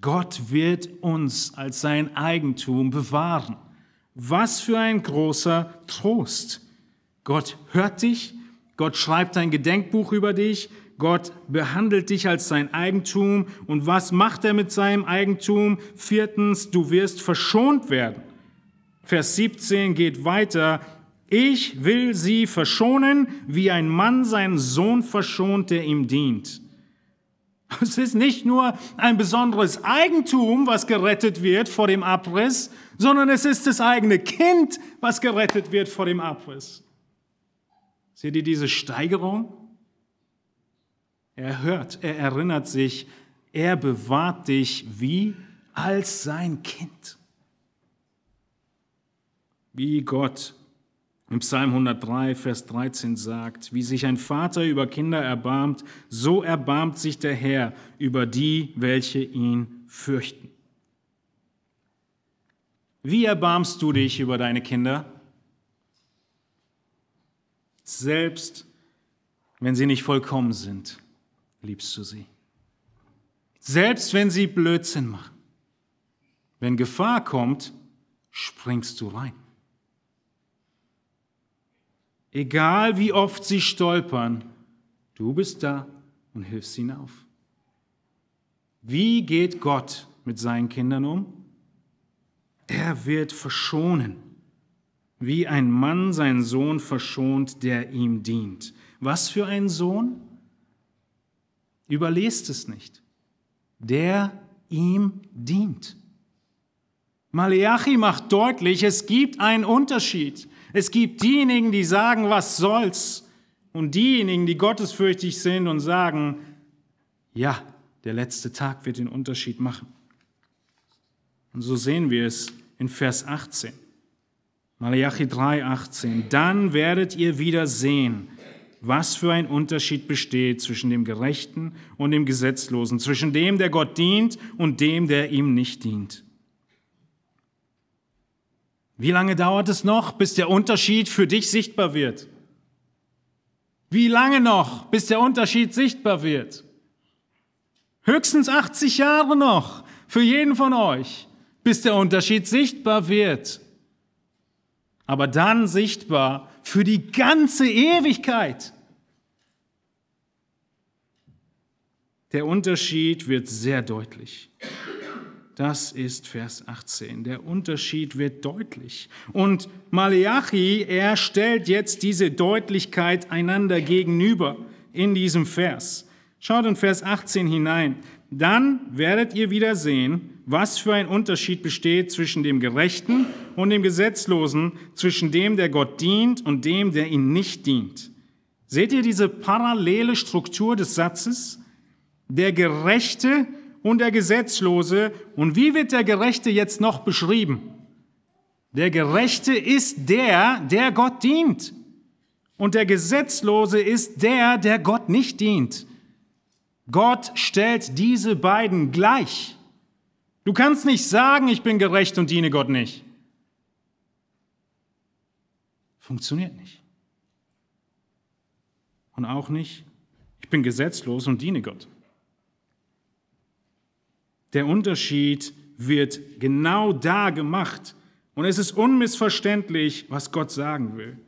Gott wird uns als sein Eigentum bewahren. Was für ein großer Trost. Gott hört dich, Gott schreibt ein Gedenkbuch über dich. Gott behandelt dich als sein Eigentum. Und was macht er mit seinem Eigentum? Viertens, du wirst verschont werden. Vers 17 geht weiter. Ich will sie verschonen, wie ein Mann seinen Sohn verschont, der ihm dient. Es ist nicht nur ein besonderes Eigentum, was gerettet wird vor dem Abriss, sondern es ist das eigene Kind, was gerettet wird vor dem Abriss. Seht ihr diese Steigerung? Er hört, er erinnert sich, er bewahrt dich wie als sein Kind. Wie Gott im Psalm 103, Vers 13 sagt, wie sich ein Vater über Kinder erbarmt, so erbarmt sich der Herr über die, welche ihn fürchten. Wie erbarmst du dich über deine Kinder? Selbst wenn sie nicht vollkommen sind, liebst du sie. Selbst wenn sie Blödsinn machen. Wenn Gefahr kommt, springst du rein. Egal wie oft sie stolpern, du bist da und hilfst ihnen auf. Wie geht Gott mit seinen Kindern um? Er wird verschonen, wie ein Mann seinen Sohn verschont, der ihm dient. Was für ein Sohn? Überlest es nicht. Der ihm dient. Maleachi macht deutlich, es gibt einen Unterschied. Es gibt diejenigen, die sagen, was soll's, und diejenigen, die gottesfürchtig sind und sagen, ja, der letzte Tag wird den Unterschied machen. Und so sehen wir es in Vers 18. Malachi 3, 18. Dann werdet ihr wieder sehen, was für ein Unterschied besteht zwischen dem Gerechten und dem Gesetzlosen, zwischen dem, der Gott dient und dem, der ihm nicht dient. Wie lange dauert es noch, bis der Unterschied für dich sichtbar wird? Wie lange noch, bis der Unterschied sichtbar wird? Höchstens 80 Jahre noch für jeden von euch, bis der Unterschied sichtbar wird. Aber dann sichtbar für die ganze Ewigkeit. Der Unterschied wird sehr deutlich. Das ist Vers 18. Der Unterschied wird deutlich. Und Maleachi, er stellt jetzt diese Deutlichkeit einander gegenüber in diesem Vers. Schaut in Vers 18 hinein. Dann werdet ihr wieder sehen, was für ein Unterschied besteht zwischen dem Gerechten und dem Gesetzlosen, zwischen dem, der Gott dient und dem, der ihn nicht dient. Seht ihr diese parallele Struktur des Satzes? Der Gerechte und der Gesetzlose. Und wie wird der Gerechte jetzt noch beschrieben? Der Gerechte ist der, der Gott dient. Und der Gesetzlose ist der, der Gott nicht dient. Gott stellt diese beiden gleich. Du kannst nicht sagen, ich bin gerecht und diene Gott nicht. Funktioniert nicht. Und auch nicht, ich bin gesetzlos und diene Gott. Der Unterschied wird genau da gemacht. Und es ist unmissverständlich, was Gott sagen will.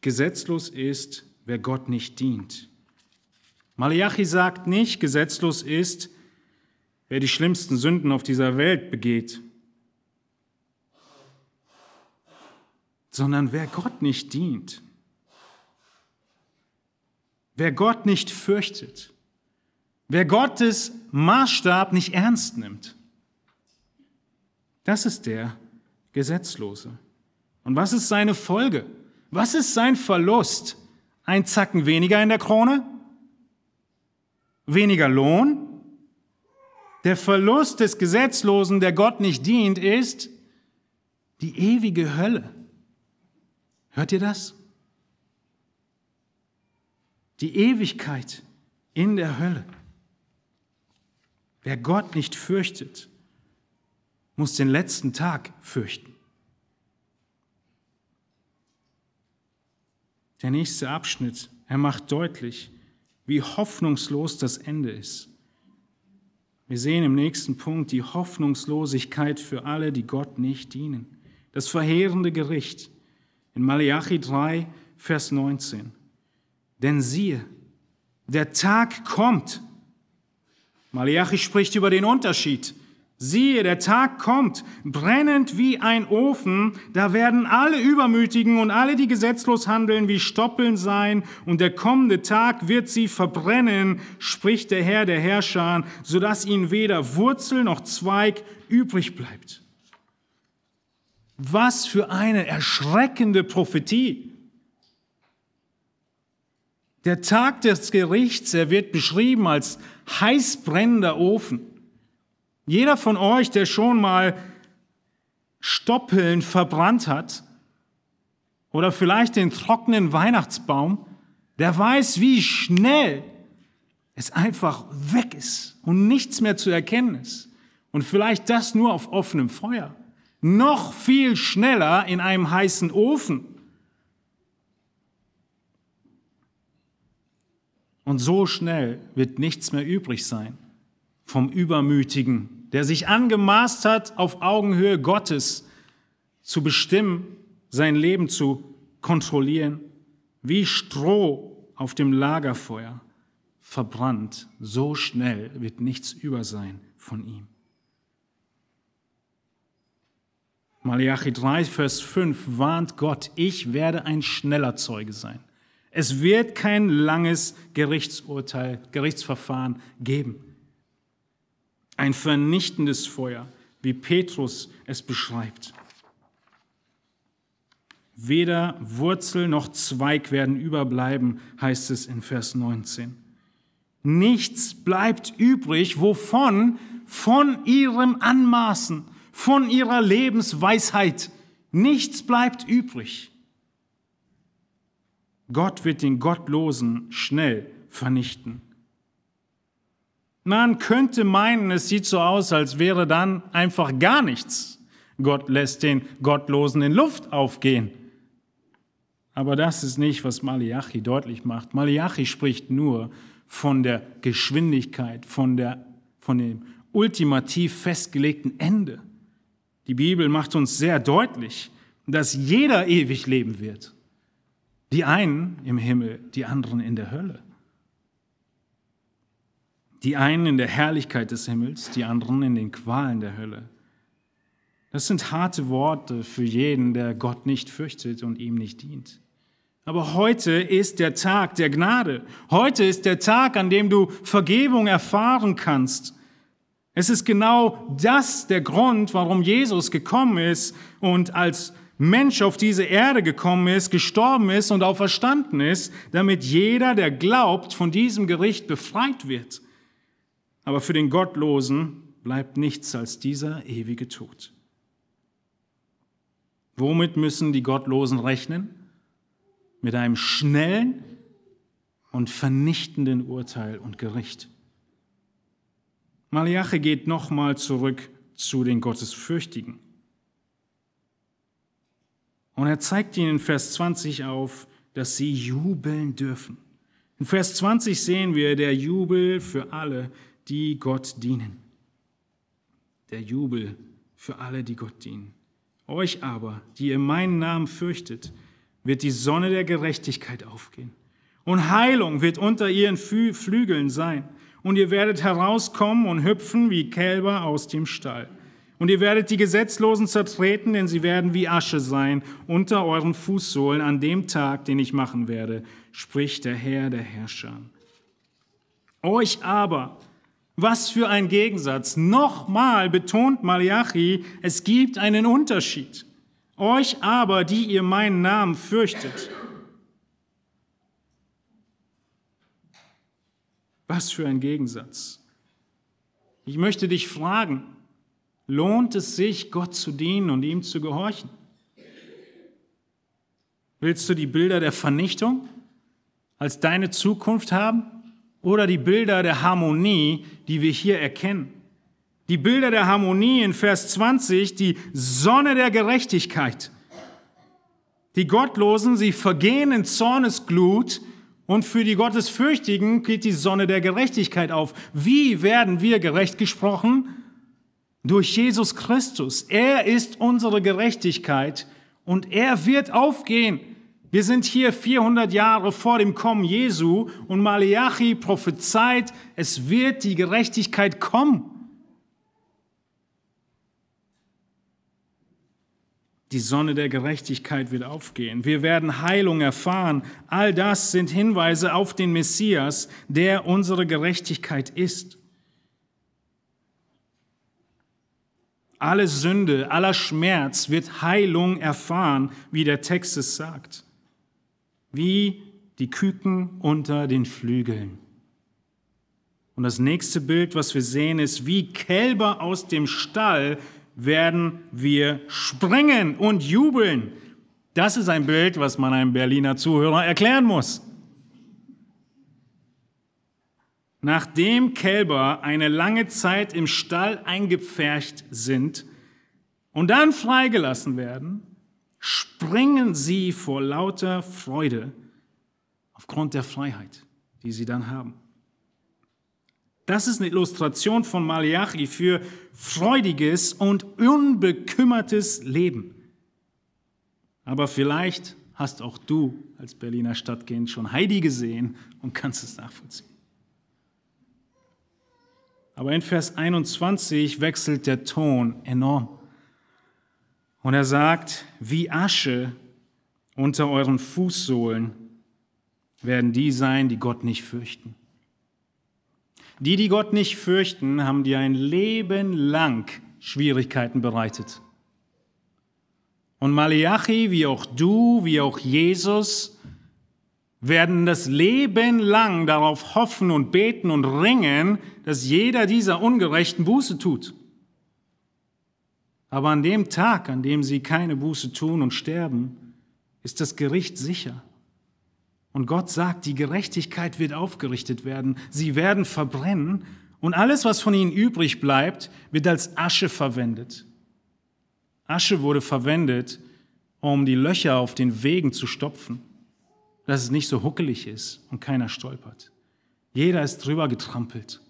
Gesetzlos ist, wer Gott nicht dient. Malachi sagt nicht, gesetzlos ist, wer die schlimmsten Sünden auf dieser Welt begeht, sondern wer Gott nicht dient. Wer Gott nicht fürchtet, wer Gottes Maßstab nicht ernst nimmt, das ist der Gesetzlose. Und was ist seine Folge? Was ist sein Verlust? Ein Zacken weniger in der Krone? Weniger Lohn? Der Verlust des Gesetzlosen, der Gott nicht dient, ist die ewige Hölle. Hört ihr das? die Ewigkeit in der Hölle. Wer Gott nicht fürchtet, muss den letzten Tag fürchten. Der nächste Abschnitt, er macht deutlich, wie hoffnungslos das Ende ist. Wir sehen im nächsten Punkt die Hoffnungslosigkeit für alle, die Gott nicht dienen. Das verheerende Gericht in Malachi 3, Vers 19. Denn siehe, der Tag kommt. Malachi spricht über den Unterschied. Siehe, der Tag kommt, brennend wie ein Ofen, da werden alle Übermütigen und alle, die gesetzlos handeln, wie Stoppeln sein, und der kommende Tag wird sie verbrennen, spricht der Herr der Herrscher, sodass ihnen weder Wurzel noch Zweig übrig bleibt. Was für eine erschreckende Prophetie. Der Tag des Gerichts, er wird beschrieben als heißbrennender Ofen. Jeder von euch, der schon mal Stoppeln verbrannt hat oder vielleicht den trockenen Weihnachtsbaum, der weiß, wie schnell es einfach weg ist und nichts mehr zu erkennen ist. Und vielleicht das nur auf offenem Feuer. Noch viel schneller in einem heißen Ofen. Und so schnell wird nichts mehr übrig sein vom Übermütigen, der sich angemaßt hat, auf Augenhöhe Gottes zu bestimmen, sein Leben zu kontrollieren. Wie Stroh auf dem Lagerfeuer verbrannt, so schnell wird nichts über sein von ihm. Malachi 3, Vers 5 warnt Gott, ich werde ein schneller Zeuge sein. Es wird kein langes Gerichtsurteil, Gerichtsverfahren geben. Ein vernichtendes Feuer, wie Petrus es beschreibt. Weder Wurzel noch Zweig werden überbleiben, heißt es in Vers 19. Nichts bleibt übrig, wovon? Von ihrem Anmaßen, von ihrer Lebensweisheit. Nichts bleibt übrig. Gott wird den Gottlosen schnell vernichten. Man könnte meinen, es sieht so aus, als wäre dann einfach gar nichts. Gott lässt den Gottlosen in Luft aufgehen. Aber das ist nicht, was Malachi deutlich macht. Malachi spricht nur von der Geschwindigkeit, von, der, von dem ultimativ festgelegten Ende. Die Bibel macht uns sehr deutlich, dass jeder ewig leben wird. Die einen im Himmel, die anderen in der Hölle. Die einen in der Herrlichkeit des Himmels, die anderen in den Qualen der Hölle. Das sind harte Worte für jeden, der Gott nicht fürchtet und ihm nicht dient. Aber heute ist der Tag der Gnade. Heute ist der Tag, an dem du Vergebung erfahren kannst. Es ist genau das der Grund, warum Jesus gekommen ist und als Mensch auf diese Erde gekommen ist, gestorben ist und auferstanden ist, damit jeder, der glaubt, von diesem Gericht befreit wird. Aber für den Gottlosen bleibt nichts als dieser ewige Tod. Womit müssen die Gottlosen rechnen? mit einem schnellen und vernichtenden Urteil und Gericht. Malachi geht nochmal zurück zu den Gottesfürchtigen. Und er zeigt ihnen in Vers 20 auf, dass sie jubeln dürfen. In Vers 20 sehen wir der Jubel für alle, die Gott dienen. Der Jubel für alle, die Gott dienen. Euch aber, die ihr meinen Namen fürchtet, wird die Sonne der Gerechtigkeit aufgehen. Und Heilung wird unter ihren Flügeln sein. Und ihr werdet herauskommen und hüpfen wie Kälber aus dem Stall. Und ihr werdet die Gesetzlosen zertreten, denn sie werden wie Asche sein unter euren Fußsohlen an dem Tag, den ich machen werde, spricht der Herr der Herrscher. Euch aber, was für ein Gegensatz. Nochmal betont Malachi, es gibt einen Unterschied. Euch aber, die ihr meinen Namen fürchtet. Was für ein Gegensatz. Ich möchte dich fragen, lohnt es sich, Gott zu dienen und ihm zu gehorchen? Willst du die Bilder der Vernichtung als deine Zukunft haben oder die Bilder der Harmonie, die wir hier erkennen? Die Bilder der Harmonie in Vers 20, die Sonne der Gerechtigkeit. Die Gottlosen, sie vergehen in Zornesglut und für die Gottesfürchtigen geht die Sonne der Gerechtigkeit auf. Wie werden wir gerecht gesprochen? Durch Jesus Christus. Er ist unsere Gerechtigkeit und er wird aufgehen. Wir sind hier 400 Jahre vor dem Kommen Jesu und Malachi prophezeit, es wird die Gerechtigkeit kommen. Die Sonne der Gerechtigkeit wird aufgehen. Wir werden Heilung erfahren. All das sind Hinweise auf den Messias, der unsere Gerechtigkeit ist. Alle Sünde, aller Schmerz wird Heilung erfahren, wie der Text es sagt. Wie die Küken unter den Flügeln. Und das nächste Bild, was wir sehen, ist, wie Kälber aus dem Stall werden wir springen und jubeln. Das ist ein Bild, was man einem Berliner Zuhörer erklären muss. Nachdem Kälber eine lange Zeit im Stall eingepfercht sind und dann freigelassen werden, springen sie vor lauter Freude aufgrund der Freiheit, die sie dann haben. Das ist eine Illustration von Malachi für freudiges und unbekümmertes Leben. Aber vielleicht hast auch du als Berliner Stadtkind schon Heidi gesehen und kannst es nachvollziehen. Aber in Vers 21 wechselt der Ton enorm. Und er sagt, wie Asche unter euren Fußsohlen werden die sein, die Gott nicht fürchten. Die, die Gott nicht fürchten, haben dir ein Leben lang Schwierigkeiten bereitet. Und Malachi, wie auch du, wie auch Jesus, werden das Leben lang darauf hoffen und beten und ringen, dass jeder dieser Ungerechten Buße tut. Aber an dem Tag, an dem sie keine Buße tun und sterben, ist das Gericht sicher. Und Gott sagt, die Gerechtigkeit wird aufgerichtet werden, sie werden verbrennen und alles, was von ihnen übrig bleibt, wird als Asche verwendet. Asche wurde verwendet, um die Löcher auf den Wegen zu stopfen, dass es nicht so huckelig ist und keiner stolpert. Jeder ist drüber getrampelt.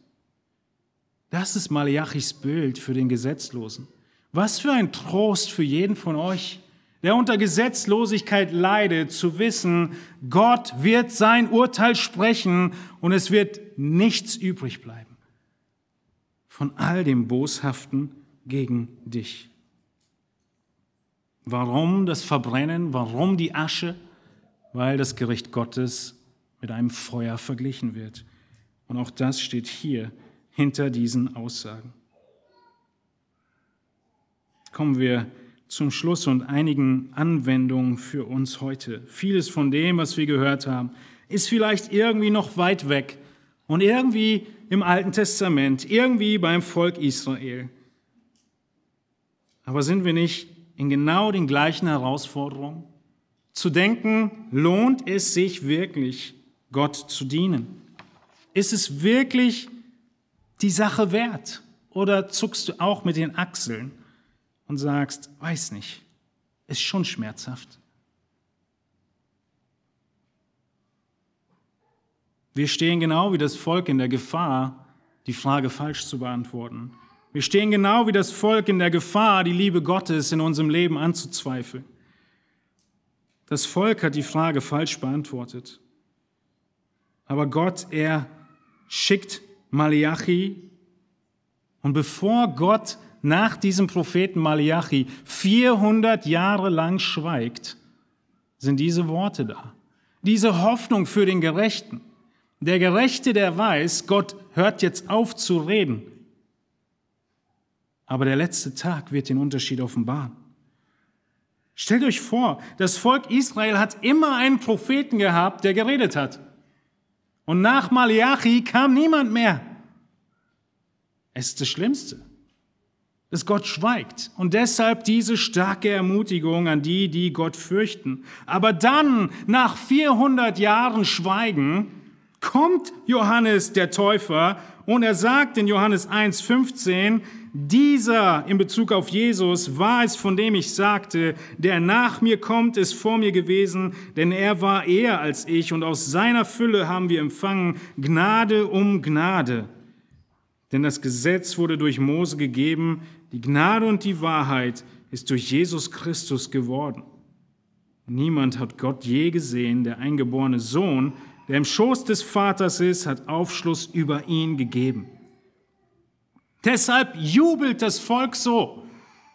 Das ist Malachis Bild für den Gesetzlosen. Was für ein Trost für jeden von euch, der unter Gesetzlosigkeit leidet, zu wissen, Gott wird sein Urteil sprechen und es wird nichts übrig bleiben von all dem Boshaften gegen dich. Warum das Verbrennen? Warum die Asche? Weil das Gericht Gottes mit einem Feuer verglichen wird. Und auch das steht hier hinter diesen Aussagen. Kommen wir zum Schluss und einigen Anwendungen für uns heute. Vieles von dem, was wir gehört haben, ist vielleicht irgendwie noch weit weg und irgendwie im Alten Testament, irgendwie beim Volk Israel. Aber sind wir nicht in genau den gleichen Herausforderungen? Zu denken, lohnt es sich wirklich, Gott zu dienen? Ist es wirklich die Sache wert? Oder zuckst du auch mit den Achseln und sagst, weiß nicht, ist schon schmerzhaft? Wir stehen genau wie das Volk in der Gefahr, die Frage falsch zu beantworten. Wir stehen genau wie das Volk in der Gefahr, die Liebe Gottes in unserem Leben anzuzweifeln. Das Volk hat die Frage falsch beantwortet. Aber Gott, er schickt Malachi und bevor Gott nach diesem Propheten Malachi 400 Jahre lang schweigt, sind diese Worte da. Diese Hoffnung für den Gerechten. Der Gerechte, der weiß, Gott hört jetzt auf zu reden. Aber der letzte Tag wird den Unterschied offenbaren. Stellt euch vor, das Volk Israel hat immer einen Propheten gehabt, der geredet hat. Und nach Malachi kam niemand mehr. Es ist das Schlimmste, dass Gott schweigt. Und deshalb diese starke Ermutigung an die, die Gott fürchten. Aber dann, nach 400 Jahren Schweigen, kommt Johannes der Täufer und er sagt in Johannes 1.15, dieser in Bezug auf Jesus war es, von dem ich sagte, der nach mir kommt, ist vor mir gewesen, denn er war eher als ich und aus seiner Fülle haben wir empfangen Gnade um Gnade. Denn das Gesetz wurde durch Mose gegeben, die Gnade und die Wahrheit ist durch Jesus Christus geworden. Niemand hat Gott je gesehen, der eingeborene Sohn, der im Schoß des Vaters ist, hat Aufschluss über ihn gegeben. Deshalb jubelt das Volk so,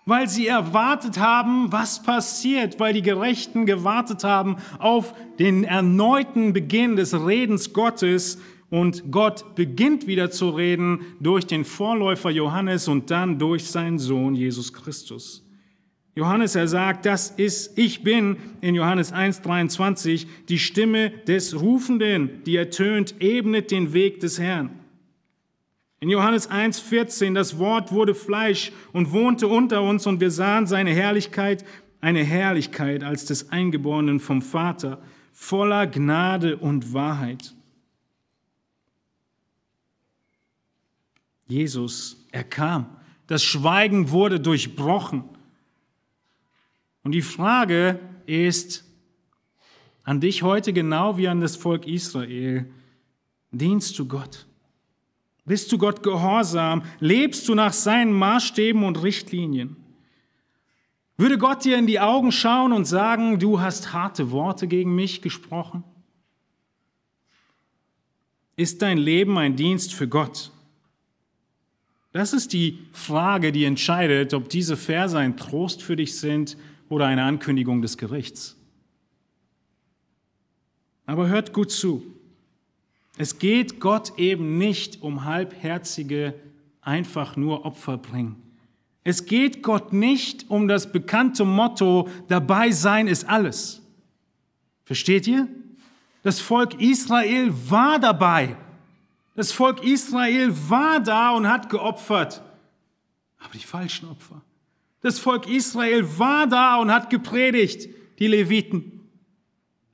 weil sie erwartet haben, was passiert, weil die Gerechten gewartet haben auf den erneuten Beginn des Redens Gottes und Gott beginnt wieder zu reden durch den Vorläufer Johannes und dann durch seinen Sohn Jesus Christus. Johannes, er sagt, das ist, ich bin in Johannes 1.23 die Stimme des Rufenden, die ertönt, ebnet den Weg des Herrn. In Johannes 1.14, das Wort wurde Fleisch und wohnte unter uns und wir sahen seine Herrlichkeit, eine Herrlichkeit als des Eingeborenen vom Vater, voller Gnade und Wahrheit. Jesus, er kam. Das Schweigen wurde durchbrochen. Und die Frage ist an dich heute genau wie an das Volk Israel, dienst du Gott? Bist du Gott gehorsam? Lebst du nach seinen Maßstäben und Richtlinien? Würde Gott dir in die Augen schauen und sagen, du hast harte Worte gegen mich gesprochen? Ist dein Leben ein Dienst für Gott? Das ist die Frage, die entscheidet, ob diese Verse ein Trost für dich sind oder eine Ankündigung des Gerichts. Aber hört gut zu. Es geht Gott eben nicht um halbherzige, einfach nur Opfer bringen. Es geht Gott nicht um das bekannte Motto, dabei sein ist alles. Versteht ihr? Das Volk Israel war dabei. Das Volk Israel war da und hat geopfert. Aber die falschen Opfer. Das Volk Israel war da und hat gepredigt, die Leviten.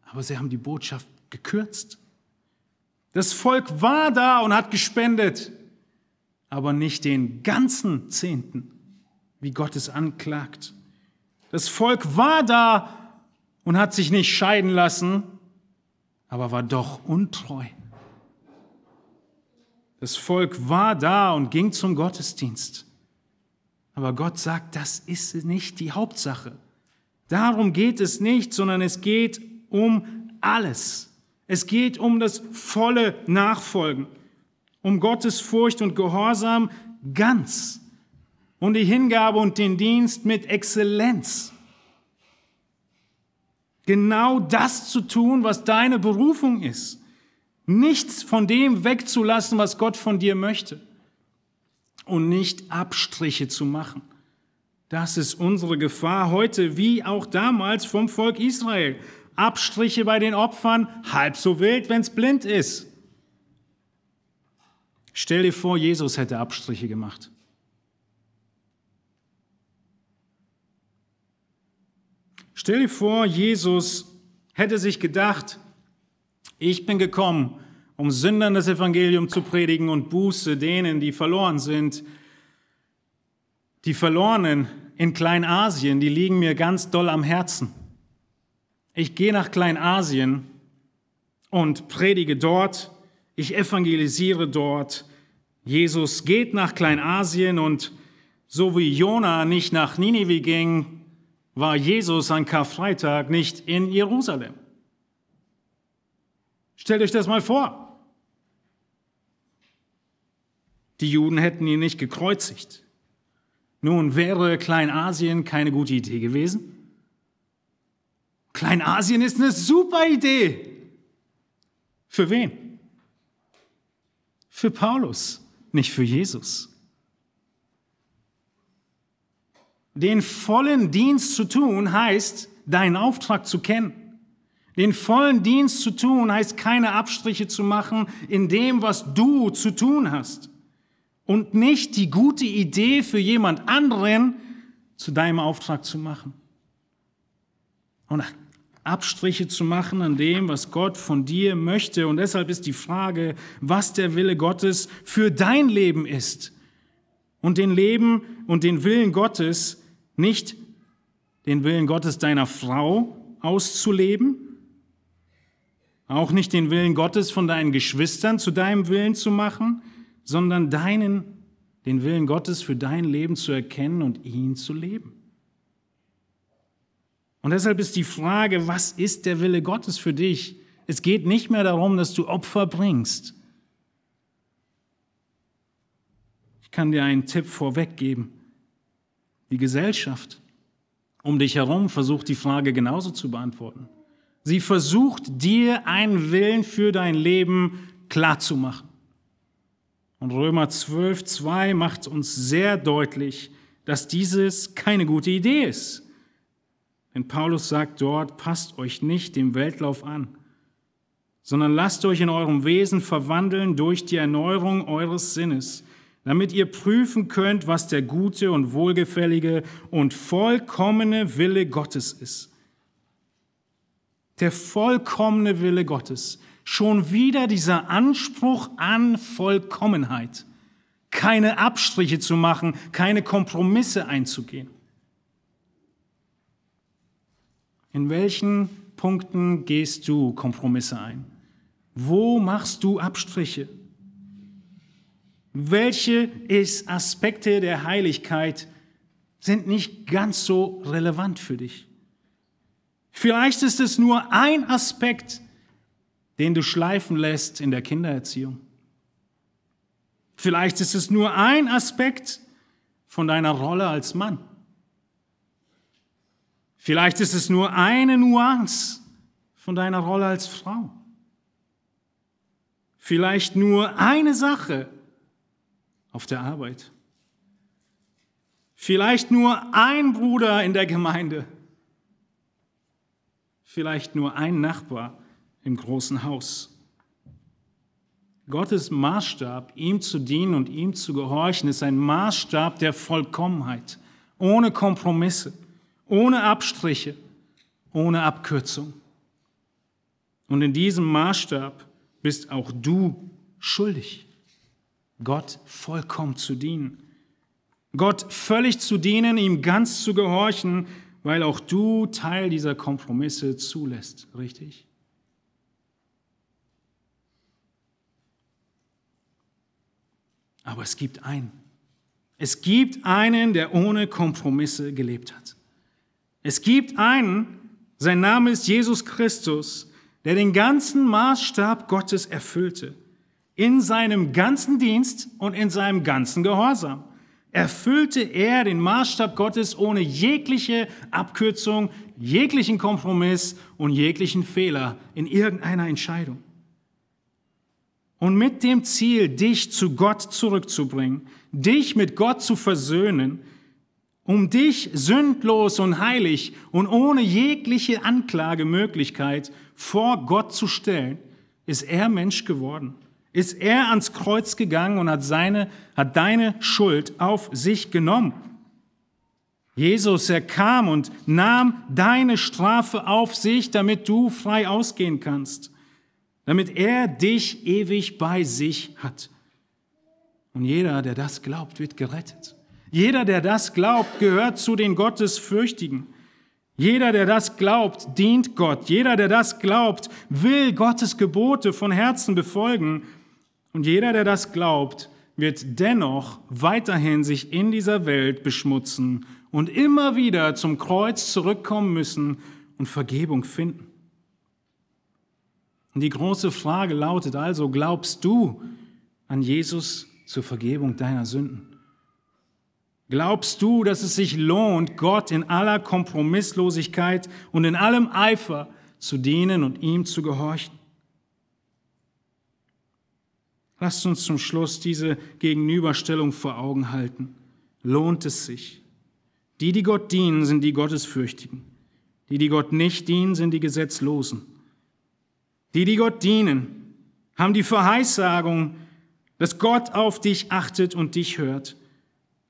Aber sie haben die Botschaft gekürzt. Das Volk war da und hat gespendet, aber nicht den ganzen Zehnten, wie Gott es anklagt. Das Volk war da und hat sich nicht scheiden lassen, aber war doch untreu. Das Volk war da und ging zum Gottesdienst. Aber Gott sagt, das ist nicht die Hauptsache. Darum geht es nicht, sondern es geht um alles. Es geht um das volle Nachfolgen, um Gottes Furcht und Gehorsam ganz und die Hingabe und den Dienst mit Exzellenz. Genau das zu tun, was deine Berufung ist. Nichts von dem wegzulassen, was Gott von dir möchte. Und nicht Abstriche zu machen. Das ist unsere Gefahr heute, wie auch damals vom Volk Israel. Abstriche bei den Opfern, halb so wild, wenn es blind ist. Stell dir vor, Jesus hätte Abstriche gemacht. Stell dir vor, Jesus hätte sich gedacht, ich bin gekommen, um Sündern das Evangelium zu predigen und Buße denen, die verloren sind. Die Verlorenen in Kleinasien, die liegen mir ganz doll am Herzen. Ich gehe nach Kleinasien und predige dort, ich evangelisiere dort. Jesus geht nach Kleinasien und so wie Jona nicht nach Ninive ging, war Jesus an Karfreitag nicht in Jerusalem. Stellt euch das mal vor. Die Juden hätten ihn nicht gekreuzigt. Nun wäre Kleinasien keine gute Idee gewesen? Kleinasien ist eine super Idee. Für wen? Für Paulus, nicht für Jesus. Den vollen Dienst zu tun heißt, deinen Auftrag zu kennen. Den vollen Dienst zu tun heißt keine Abstriche zu machen in dem, was du zu tun hast. Und nicht die gute Idee für jemand anderen zu deinem Auftrag zu machen. Und Abstriche zu machen an dem, was Gott von dir möchte. Und deshalb ist die Frage, was der Wille Gottes für dein Leben ist. Und den Leben und den Willen Gottes, nicht den Willen Gottes deiner Frau auszuleben, auch nicht den Willen Gottes von deinen Geschwistern zu deinem Willen zu machen, sondern deinen, den Willen Gottes für dein Leben zu erkennen und ihn zu leben. Und deshalb ist die Frage, was ist der Wille Gottes für dich? Es geht nicht mehr darum, dass du Opfer bringst. Ich kann dir einen Tipp vorweggeben. Die Gesellschaft um dich herum versucht die Frage genauso zu beantworten. Sie versucht dir einen Willen für dein Leben klarzumachen. Und Römer 12, 2 macht uns sehr deutlich, dass dieses keine gute Idee ist. Denn Paulus sagt dort, passt euch nicht dem Weltlauf an, sondern lasst euch in eurem Wesen verwandeln durch die Erneuerung eures Sinnes, damit ihr prüfen könnt, was der gute und wohlgefällige und vollkommene Wille Gottes ist der vollkommene Wille Gottes. Schon wieder dieser Anspruch an Vollkommenheit. Keine Abstriche zu machen, keine Kompromisse einzugehen. In welchen Punkten gehst du Kompromisse ein? Wo machst du Abstriche? Welche Aspekte der Heiligkeit sind nicht ganz so relevant für dich. Vielleicht ist es nur ein Aspekt, den du schleifen lässt in der Kindererziehung. Vielleicht ist es nur ein Aspekt von deiner Rolle als Mann. Vielleicht ist es nur eine Nuance von deiner Rolle als Frau. Vielleicht nur eine Sache auf der Arbeit. Vielleicht nur ein Bruder in der Gemeinde. Vielleicht nur ein Nachbar im großen Haus. Gottes Maßstab, ihm zu dienen und ihm zu gehorchen, ist ein Maßstab der Vollkommenheit, ohne Kompromisse, ohne Abstriche, ohne Abkürzung. Und in diesem Maßstab bist auch du schuldig, Gott vollkommen zu dienen. Gott völlig zu dienen, ihm ganz zu gehorchen, weil auch du Teil dieser Kompromisse zulässt, richtig? Aber es gibt einen. Es gibt einen, der ohne Kompromisse gelebt hat. Es gibt einen, sein Name ist Jesus Christus, der den ganzen Maßstab Gottes erfüllte. In seinem ganzen Dienst und in seinem ganzen Gehorsam erfüllte er den Maßstab Gottes ohne jegliche Abkürzung, jeglichen Kompromiss und jeglichen Fehler in irgendeiner Entscheidung. Und mit dem Ziel, dich zu Gott zurückzubringen, dich mit Gott zu versöhnen, um dich sündlos und heilig und ohne jegliche Anklagemöglichkeit vor Gott zu stellen, ist er Mensch geworden. Ist er ans Kreuz gegangen und hat seine, hat deine Schuld auf sich genommen. Jesus, er kam und nahm deine Strafe auf sich, damit du frei ausgehen kannst damit er dich ewig bei sich hat. Und jeder, der das glaubt, wird gerettet. Jeder, der das glaubt, gehört zu den Gottesfürchtigen. Jeder, der das glaubt, dient Gott. Jeder, der das glaubt, will Gottes Gebote von Herzen befolgen. Und jeder, der das glaubt, wird dennoch weiterhin sich in dieser Welt beschmutzen und immer wieder zum Kreuz zurückkommen müssen und Vergebung finden. Und die große Frage lautet also, glaubst du an Jesus zur Vergebung deiner Sünden? Glaubst du, dass es sich lohnt, Gott in aller Kompromisslosigkeit und in allem Eifer zu dienen und ihm zu gehorchen? Lasst uns zum Schluss diese Gegenüberstellung vor Augen halten. Lohnt es sich? Die, die Gott dienen, sind die Gottesfürchtigen. Die, die Gott nicht dienen, sind die Gesetzlosen. Die, die Gott dienen, haben die Verheißsagung, dass Gott auf dich achtet und dich hört,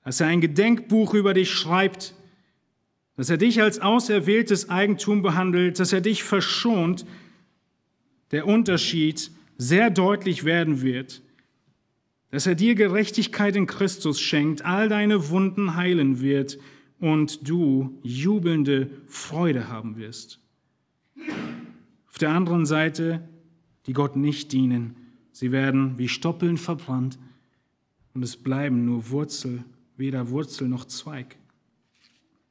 dass er ein Gedenkbuch über dich schreibt, dass er dich als auserwähltes Eigentum behandelt, dass er dich verschont, der Unterschied sehr deutlich werden wird, dass er dir Gerechtigkeit in Christus schenkt, all deine Wunden heilen wird und du jubelnde Freude haben wirst. Auf der anderen Seite, die Gott nicht dienen, sie werden wie Stoppeln verbrannt und es bleiben nur Wurzel, weder Wurzel noch Zweig.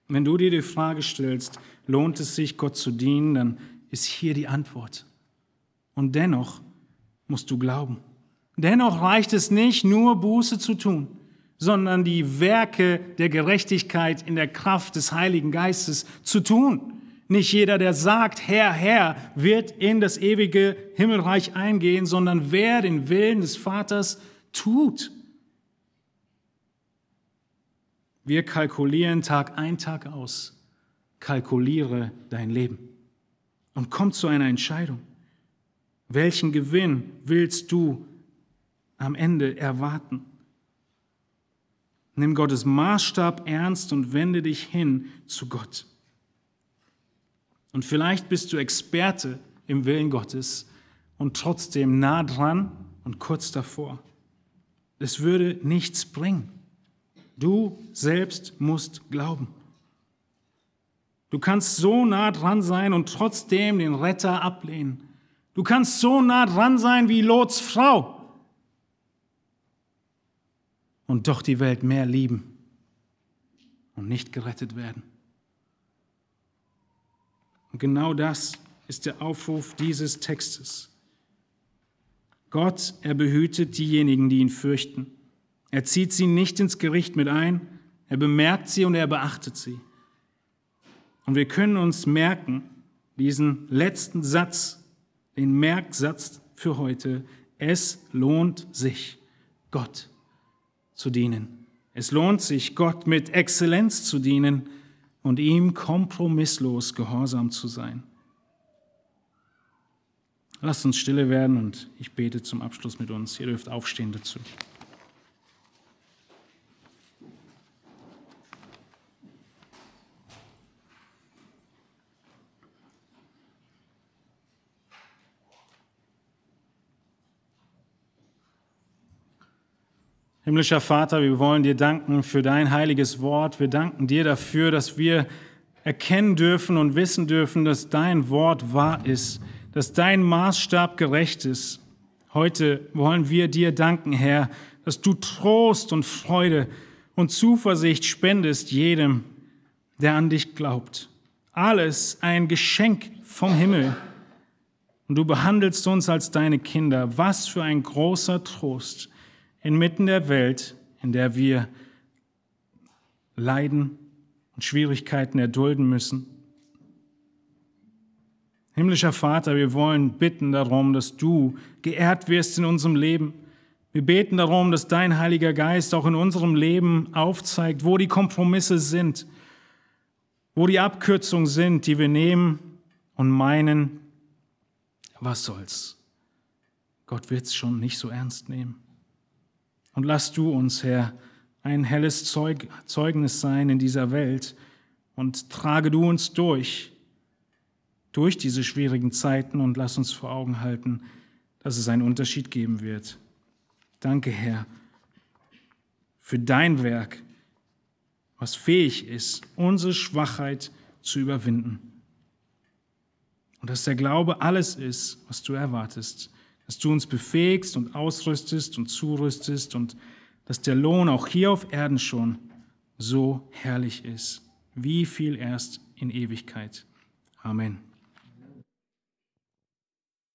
Wenn du dir die Frage stellst, lohnt es sich, Gott zu dienen, dann ist hier die Antwort. Und dennoch musst du glauben. Dennoch reicht es nicht, nur Buße zu tun, sondern die Werke der Gerechtigkeit in der Kraft des Heiligen Geistes zu tun. Nicht jeder, der sagt, Herr, Herr, wird in das ewige Himmelreich eingehen, sondern wer den Willen des Vaters tut. Wir kalkulieren Tag ein, Tag aus. Kalkuliere dein Leben und komm zu einer Entscheidung. Welchen Gewinn willst du am Ende erwarten? Nimm Gottes Maßstab ernst und wende dich hin zu Gott. Und vielleicht bist du Experte im Willen Gottes und trotzdem nah dran und kurz davor. Es würde nichts bringen. Du selbst musst glauben. Du kannst so nah dran sein und trotzdem den Retter ablehnen. Du kannst so nah dran sein wie Lots Frau und doch die Welt mehr lieben. und nicht gerettet werden. Und genau das ist der Aufruf dieses Textes. Gott, er behütet diejenigen, die ihn fürchten. Er zieht sie nicht ins Gericht mit ein, er bemerkt sie und er beachtet sie. Und wir können uns merken, diesen letzten Satz, den Merksatz für heute, es lohnt sich, Gott zu dienen. Es lohnt sich, Gott mit Exzellenz zu dienen und ihm kompromisslos gehorsam zu sein. Lasst uns stille werden und ich bete zum Abschluss mit uns. Ihr dürft aufstehen dazu. Himmlischer Vater, wir wollen dir danken für dein heiliges Wort. Wir danken dir dafür, dass wir erkennen dürfen und wissen dürfen, dass dein Wort wahr ist, dass dein Maßstab gerecht ist. Heute wollen wir dir danken, Herr, dass du Trost und Freude und Zuversicht spendest jedem, der an dich glaubt. Alles ein Geschenk vom Himmel. Und du behandelst uns als deine Kinder. Was für ein großer Trost inmitten der Welt, in der wir leiden und Schwierigkeiten erdulden müssen. Himmlischer Vater, wir wollen bitten darum, dass du geehrt wirst in unserem Leben. Wir beten darum, dass dein Heiliger Geist auch in unserem Leben aufzeigt, wo die Kompromisse sind, wo die Abkürzungen sind, die wir nehmen und meinen, was soll's? Gott wird's schon nicht so ernst nehmen. Und lass du uns, Herr, ein helles Zeug, Zeugnis sein in dieser Welt und trage du uns durch, durch diese schwierigen Zeiten und lass uns vor Augen halten, dass es einen Unterschied geben wird. Danke, Herr, für dein Werk, was fähig ist, unsere Schwachheit zu überwinden. Und dass der Glaube alles ist, was du erwartest dass du uns befähigst und ausrüstest und zurüstest und dass der Lohn auch hier auf Erden schon so herrlich ist, wie viel erst in Ewigkeit. Amen.